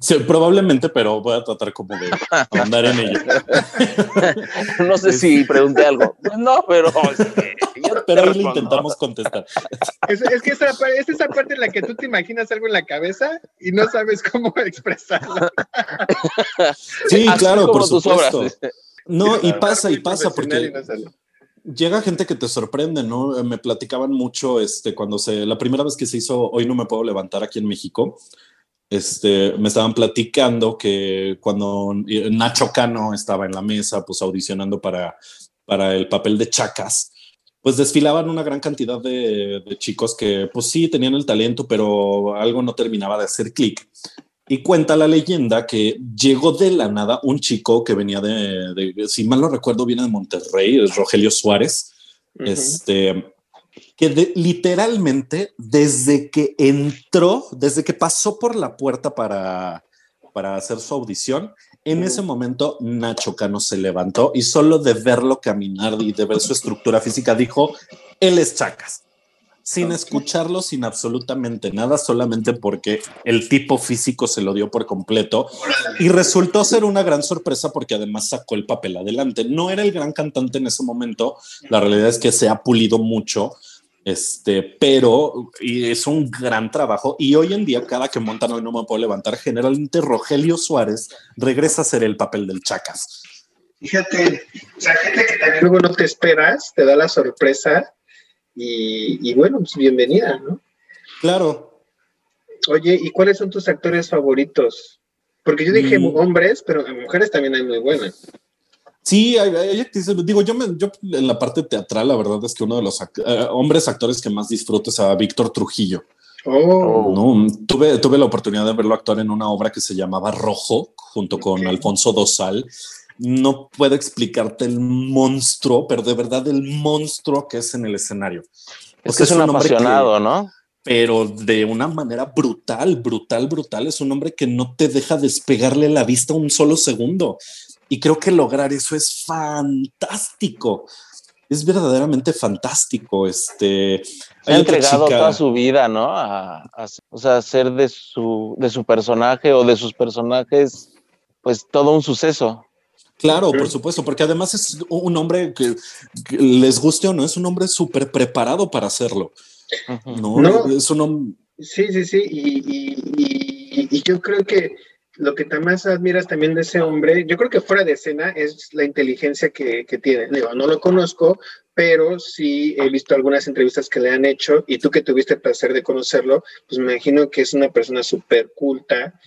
Sí, probablemente, pero voy a tratar como de andar en ello. [LAUGHS] No sé si pregunté algo. No, pero. [LAUGHS] pero ahí le intentamos contestar. Es, que esa, es esa parte en la que tú te imaginas algo en la cabeza y no sabes cómo [LAUGHS] expresarlo. Sí, claro, por supuesto. No, y pasa, y pasa, porque. llega gente que te sorprende, ¿no? Me platicaban mucho este, cuando se, la primera vez que se hizo Hoy no me puedo levantar aquí en México, este, me estaban platicando que cuando Nacho Cano estaba en la mesa, pues audicionando para, para el papel de Chacas, pues desfilaban una gran cantidad de, chicos que pues sí tenían el talento, pero algo no terminaba de hacer clic. Y cuenta la leyenda que llegó de la nada un chico que venía de, si mal no recuerdo, viene de Monterrey, es Rogelio Suárez. Este que literalmente desde que entró, desde que pasó por la puerta para, para hacer su audición, en ese momento Nacho Cano se levantó y solo de verlo caminar y de ver su estructura física dijo, él es Chacas. Sin escucharlo, sin absolutamente nada, solamente porque el tipo físico se lo dio por completo y resultó ser una gran sorpresa porque además sacó el papel adelante. No era el gran cantante en ese momento, la realidad es que se ha pulido mucho, este, pero y es un gran trabajo. Y hoy en día, cada que montan hoy no me puedo levantar, generalmente Rogelio Suárez regresa a ser el papel del Chacas. Fíjate, o sea, gente que también luego no te esperas, te da la sorpresa y, bueno, pues bienvenida, ¿no? Claro. Oye, ¿y cuáles son tus actores favoritos? Porque yo dije mm. hombres, pero mujeres también hay muy buenas. Sí, hay, actrices. Digo, yo, me, yo en la parte teatral, la verdad es que uno de los eh, hombres actores que más disfruto es a Víctor Trujillo. Oh. No, tuve, tuve la oportunidad de verlo actuar en una obra que se llamaba Rojo, junto con Alfonso Dosal. No puedo explicarte el monstruo, pero de verdad el monstruo que es en el escenario. Es que es, un, apasionado, ¿no? Pero de una manera brutal, brutal, brutal. Es un hombre que no te deja despegarle la vista un solo segundo. Y creo que lograr eso es fantástico. Es verdaderamente fantástico. Este ha entregado toda su vida, ¿no? A, o sea, hacer de su, de su personaje o de sus personajes, pues todo un suceso. Claro, por supuesto, porque además es un hombre que, les guste o no, es un hombre súper preparado para hacerlo. ¿no? es un hombre. Sí, sí, sí. y yo creo que lo que más admiras también de ese hombre, yo creo que fuera de escena es la inteligencia que, tiene. No lo conozco, pero sí he visto algunas entrevistas que le han hecho y tú que tuviste el placer de conocerlo, pues me imagino que es una persona súper culta,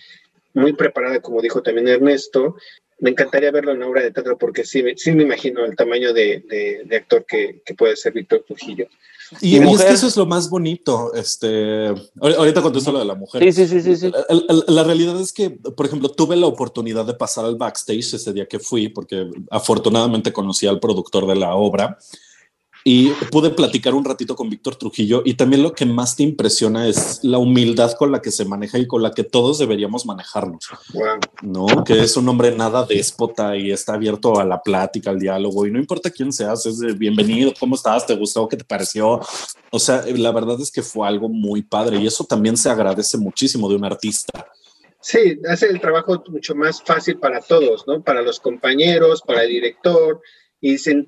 muy preparada, como dijo también Ernesto. Me encantaría verlo en una obra de teatro porque sí, sí me imagino el tamaño de, actor que, que puede ser Víctor Trujillo. Y, es que eso es lo más bonito. Este, ahorita contesto lo de la mujer. Sí, sí, sí, sí. La, realidad es que, por ejemplo, tuve la oportunidad de pasar al backstage ese día que fui, porque afortunadamente conocí al productor de la obra y pude platicar un ratito con Víctor Trujillo y también lo que más te impresiona es la humildad con la que se maneja y con la que todos deberíamos manejarnos. No, que es un hombre nada déspota y está abierto a la plática, al diálogo y no importa quién seas, es de bienvenido, ¿cómo estás? ¿Te gustó? ¿Qué te pareció? O sea, la verdad es que fue algo muy padre y eso también se agradece muchísimo de un artista. Sí, hace el trabajo mucho más fácil para todos, ¿no? Para los compañeros, para el director, y se,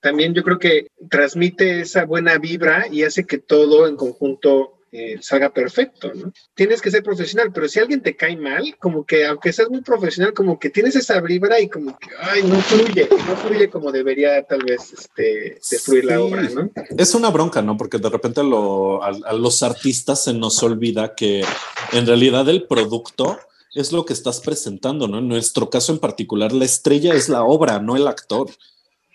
también yo creo que transmite esa buena vibra y hace que todo en conjunto eh, salga perfecto, ¿no? Tienes que ser profesional, pero si alguien te cae mal, como que aunque seas muy profesional, como que tienes esa vibra y como que, ay, no fluye, no fluye como debería tal vez este, destruir la obra, ¿no? Es una bronca, ¿no? Porque de repente a, a los artistas se nos olvida que en realidad el producto es lo que estás presentando, ¿no? En nuestro caso en particular, la estrella es la obra, no el actor.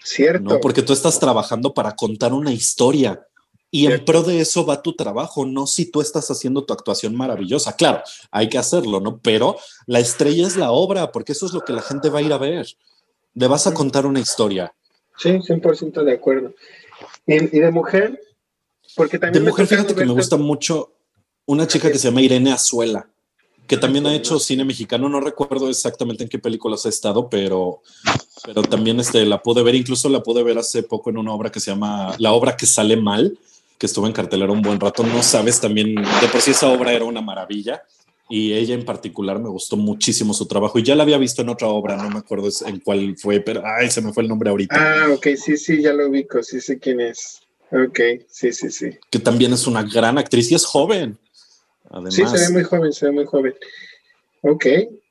Cierto. ¿no? Porque tú estás trabajando para contar una historia. Y en pro de eso va tu trabajo, no si tú estás haciendo tu actuación maravillosa. Claro, hay que hacerlo, ¿no? Pero la estrella es la obra, porque eso es lo que la gente va a ir a ver. Le vas a contar una historia. Sí, 100% de acuerdo. ¿Y, de mujer? Porque también... De mujer, fíjate que me gusta mucho una chica que se llama Irene Azuela que también ha hecho cine mexicano, no recuerdo exactamente en qué películas ha estado, pero, pero también este, la pude ver, incluso la pude ver hace poco en una obra que se llama La obra que sale mal, que estuvo en cartelera un buen rato, no sabes también, de por sí esa obra era una maravilla y ella en particular me gustó muchísimo su trabajo y ya la había visto en otra obra, no me acuerdo en cuál fue, pero ay, se me fue el nombre ahorita. Ah, ok, sí, sí, ya lo ubico, sí sé quién es. Ok, sí, sí, sí. Que también es una gran actriz y es joven. Sí, se ve muy joven, se ve muy joven. Ok,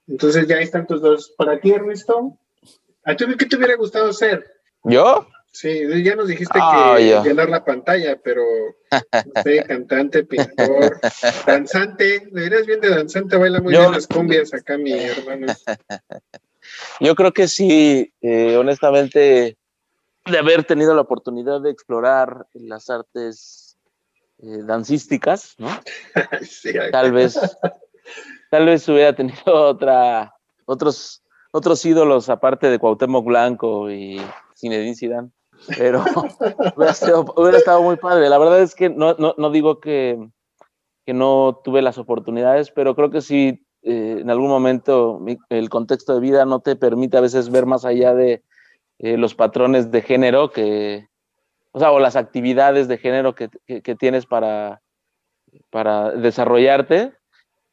entonces ya están tus dos. Para ti, Ernesto, ¿a ti qué te hubiera gustado ser? ¿Yo? Sí, ya nos dijiste que llenar la pantalla, pero no sé, [LAUGHS] cantante, pintor, danzante, deberías bien de danzante, baila muy bien las cumbias acá, mi hermano. [LAUGHS] Yo creo que sí, eh, honestamente, de haber tenido la oportunidad de explorar las artes eh, dancísticas, ¿no? [LAUGHS] tal vez, tal vez hubiera tenido otra, otros, otros ídolos aparte de Cuauhtémoc Blanco y Zinedine Zidane, pero [LAUGHS] hubiera, estado muy padre. La verdad es que no, no, digo que, que, no tuve las oportunidades, pero creo que sí, eh, en algún momento el contexto de vida no te permite a veces ver más allá de eh, los patrones de género que, o sea, o las actividades de género que, tienes para, para desarrollarte,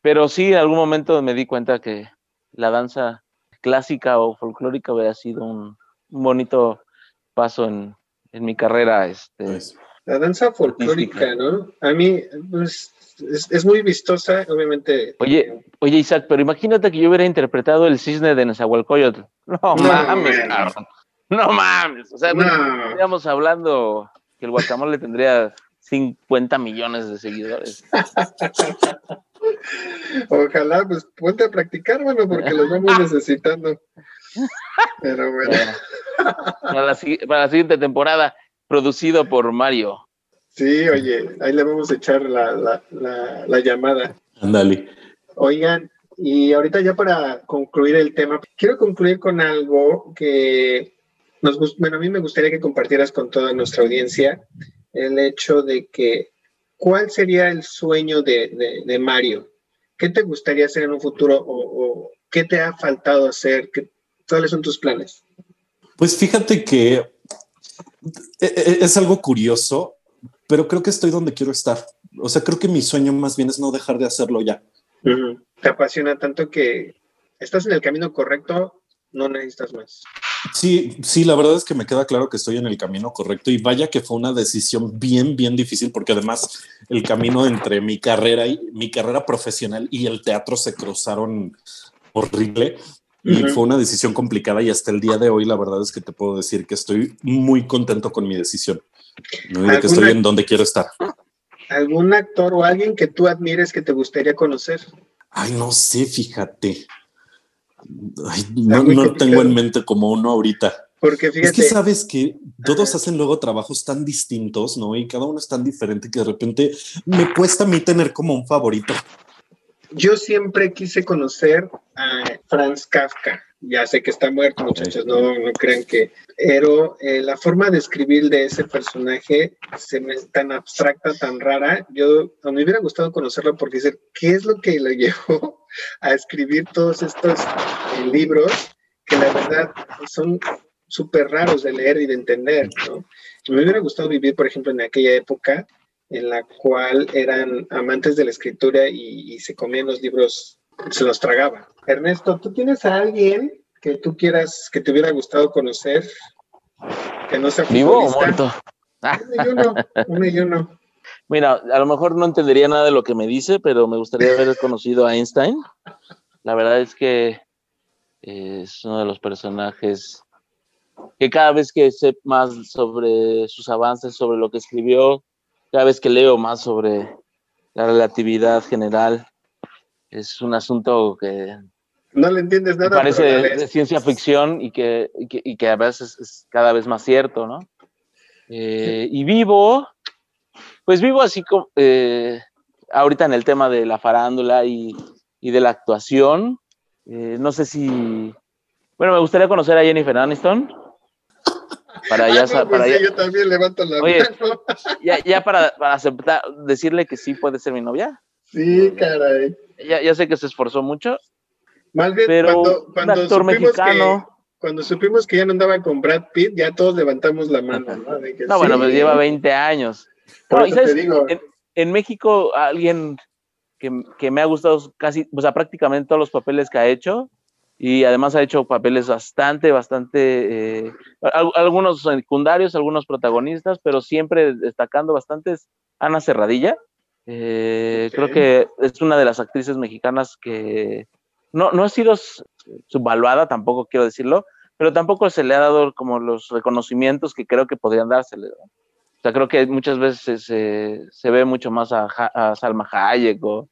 pero sí en algún momento me di cuenta que la danza clásica o folclórica hubiera sido un, bonito paso en, mi carrera. Este, pues, la danza folclórica, ¿no? A mí pues, es, muy vistosa, obviamente. Oye, oye, Isaac, pero imagínate que yo hubiera interpretado el cisne de Nezahualcóyotl. [LAUGHS] No, no mames, [LAUGHS] no mames, o sea, estaríamos hablando que el guacamole tendría 50 millones de seguidores. [LAUGHS] Ojalá, pues ponte a practicar, bueno, porque los vamos [LAUGHS] necesitando. Pero bueno. Para la, siguiente temporada, producido por Mario. Sí, oye, ahí le vamos a echar la, la llamada. Ándale. Oigan, y ahorita ya para concluir el tema, quiero concluir con algo que bueno, a mí me gustaría que compartieras con toda nuestra audiencia el hecho de que, ¿cuál sería el sueño de, Mario? ¿Qué te gustaría hacer en un futuro o, qué te ha faltado hacer? ¿Cuáles son tus planes? Pues fíjate que e, e, es algo curioso, pero creo que estoy donde quiero estar. O sea, creo que mi sueño más bien es no dejar de hacerlo ya. Te apasiona tanto que estás en el camino correcto, no necesitas más. Sí, sí, la verdad es que me queda claro que estoy en el camino correcto y vaya que fue una decisión bien, bien difícil porque además el camino entre mi carrera y mi carrera profesional y el teatro se cruzaron horrible y fue una decisión complicada y hasta el día de hoy la verdad es que te puedo decir que estoy muy contento con mi decisión. No de que estoy en donde quiero estar. ¿Algún actor o alguien que tú admires que te gustaría conocer? Ay, no sé, fíjate no, tengo en mente como uno ahorita. Porque fíjate. Es que sabes que todos hacen luego trabajos tan distintos, ¿no? Y cada uno es tan diferente que de repente me cuesta a mí tener como un favorito. Yo siempre quise conocer a Franz Kafka. Ya sé que está muerto, muchachos, no, no crean que. Pero eh, la forma de escribir de ese personaje se me es tan abstracta, tan rara. Yo a mí me hubiera gustado conocerlo porque dice, ¿qué es lo que le [LAUGHS] llevó a escribir todos estos eh, libros que la verdad son súper raros de leer y de entender? ¿no? Me hubiera gustado vivir, por ejemplo, en aquella época en la cual eran amantes de la escritura y, se comían los libros, se los tragaba. Ernesto, ¿tú tienes a alguien que tú quieras, que te hubiera gustado conocer, que no sea ¿Vivo o muerto? Uno y uno, uno y uno. Mira, a lo mejor no entendería nada de lo que me dice, pero me gustaría haber [LAUGHS] conocido a Einstein. La verdad es que es uno de los personajes que cada vez que sé más sobre sus avances, sobre lo que escribió, cada vez que leo más sobre la relatividad general, es un asunto que no le entiendes nada. Parece de, ciencia ficción y que, y que, a veces es cada vez más cierto, ¿no? Eh, y vivo, pues vivo así como eh, ahorita en el tema de la farándula y, y de la actuación. Eh, no sé si. Bueno, me gustaría conocer a Jennifer Aniston. Para ya, ah, pues para yo también levanto la mano. Ya, ya para, para, aceptar, decirle que sí puede ser mi novia. Sí, caray. Ya, ya sé que se esforzó mucho más bien, cuando, cuando supimos Que, cuando supimos que ya no andaba con Brad Pitt, ya todos levantamos la mano. No, bueno, pues lleva 20 años. En, México, alguien que, me ha gustado casi, o sea, prácticamente todos los papeles que ha hecho, y además ha hecho papeles bastante, bastante, eh, algunos secundarios, algunos protagonistas, pero siempre destacando bastantes, Ana Cerradilla. Eh, creo que es una de las actrices mexicanas que, no, no ha sido subvaluada, tampoco quiero decirlo, pero tampoco se le ha dado como los reconocimientos que creo que podrían dársele. O sea, creo que muchas veces se ve mucho más a, Salma Hayek o,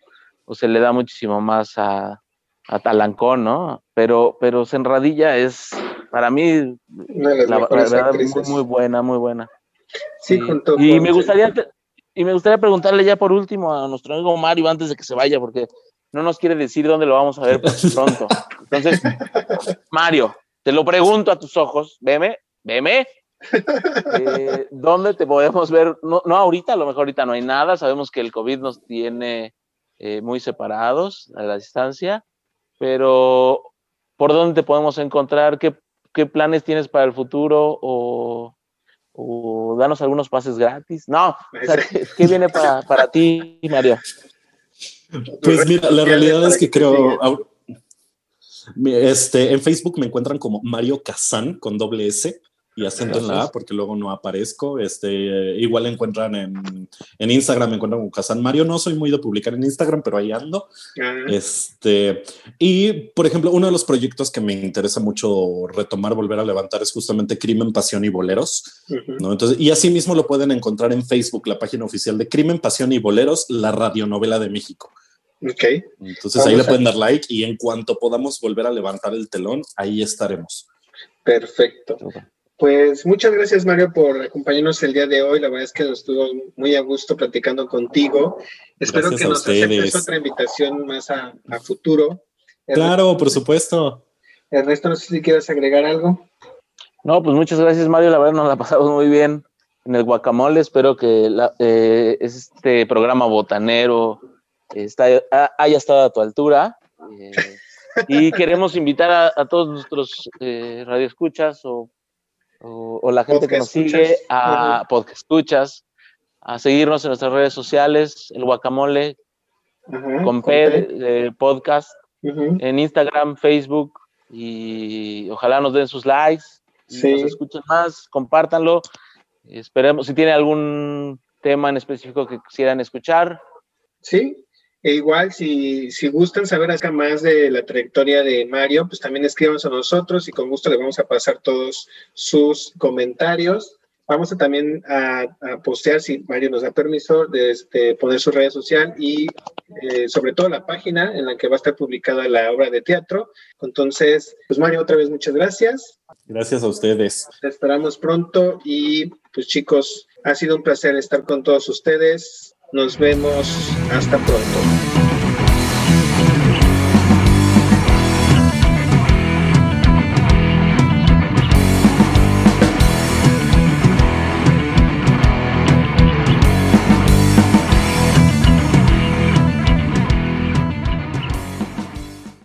se le da muchísimo más a, a Talancón, ¿no? Pero, pero Senradilla es, para mí, la, verdad, muy, buena, muy buena. Sí, y, y me gustaría y me gustaría preguntarle ya por último a nuestro amigo Mario antes de que se vaya, porque no nos quiere decir dónde lo vamos a ver pronto. Entonces, [LAUGHS] Mario, te lo pregunto a tus ojos, veme, veme. Eh, ¿Dónde te podemos ver? No, ahorita, a lo mejor ahorita no hay nada. Sabemos que el COVID nos tiene eh, muy separados a la distancia, pero ¿por dónde te podemos encontrar? ¿Qué, planes tienes para el futuro? ¿O, o danos algunos pases gratis? No, ¿qué viene para, para ti, Mario? Pues mira, la realidad es que creo. Este, en Facebook me encuentran como Mario Kazan con doble S y acento en la A porque luego no aparezco. Este, igual encuentran en, en, Instagram, me encuentran como Kazan Mario. No soy muy de publicar en Instagram, pero ahí ando. Este, y por ejemplo, uno de los proyectos que me interesa mucho retomar, volver a levantar es justamente Crimen, Pasión y Boleros. ¿no? Entonces, y así mismo lo pueden encontrar en Facebook, la página oficial de Crimen, Pasión y Boleros, la radionovela de México. Ok. Entonces ahí le pueden dar like y en cuanto podamos volver a levantar el telón, ahí estaremos. Perfecto. Pues muchas gracias Mario por acompañarnos el día de hoy. La verdad es que estuvo muy a gusto platicando contigo. Espero que nos aceptes otra invitación más a, futuro. claro, por supuesto. Ernesto, no sé si quieres agregar algo. No, pues muchas gracias Mario. La verdad nos la pasamos muy bien en el guacamole. Espero que eh, este programa botanero está, haya estado a tu altura. Eh, y queremos invitar a, todos nuestros eh, radioescuchas o, o, la gente que nos sigue a podcast escuchas, a seguirnos en nuestras redes sociales, el guacamole con P, podcast, en Instagram, Facebook, y ojalá nos den sus likes, nos escuchen más, compártanlo. Esperemos, si tiene algún tema en específico que quisieran escuchar. Sí, e igual, si, si gustan saber acerca más de la trayectoria de Mario, pues también escríbanos a nosotros y con gusto le vamos a pasar todos sus comentarios. Vamos a también a, postear, si Mario nos da permiso, de este, poner su red social y eh, sobre todo la página en la que va a estar publicada la obra de teatro. Entonces, pues Mario, otra vez muchas gracias. Gracias a ustedes. Te esperamos pronto y pues chicos, ha sido un placer estar con todos ustedes. Nos vemos. Hasta pronto.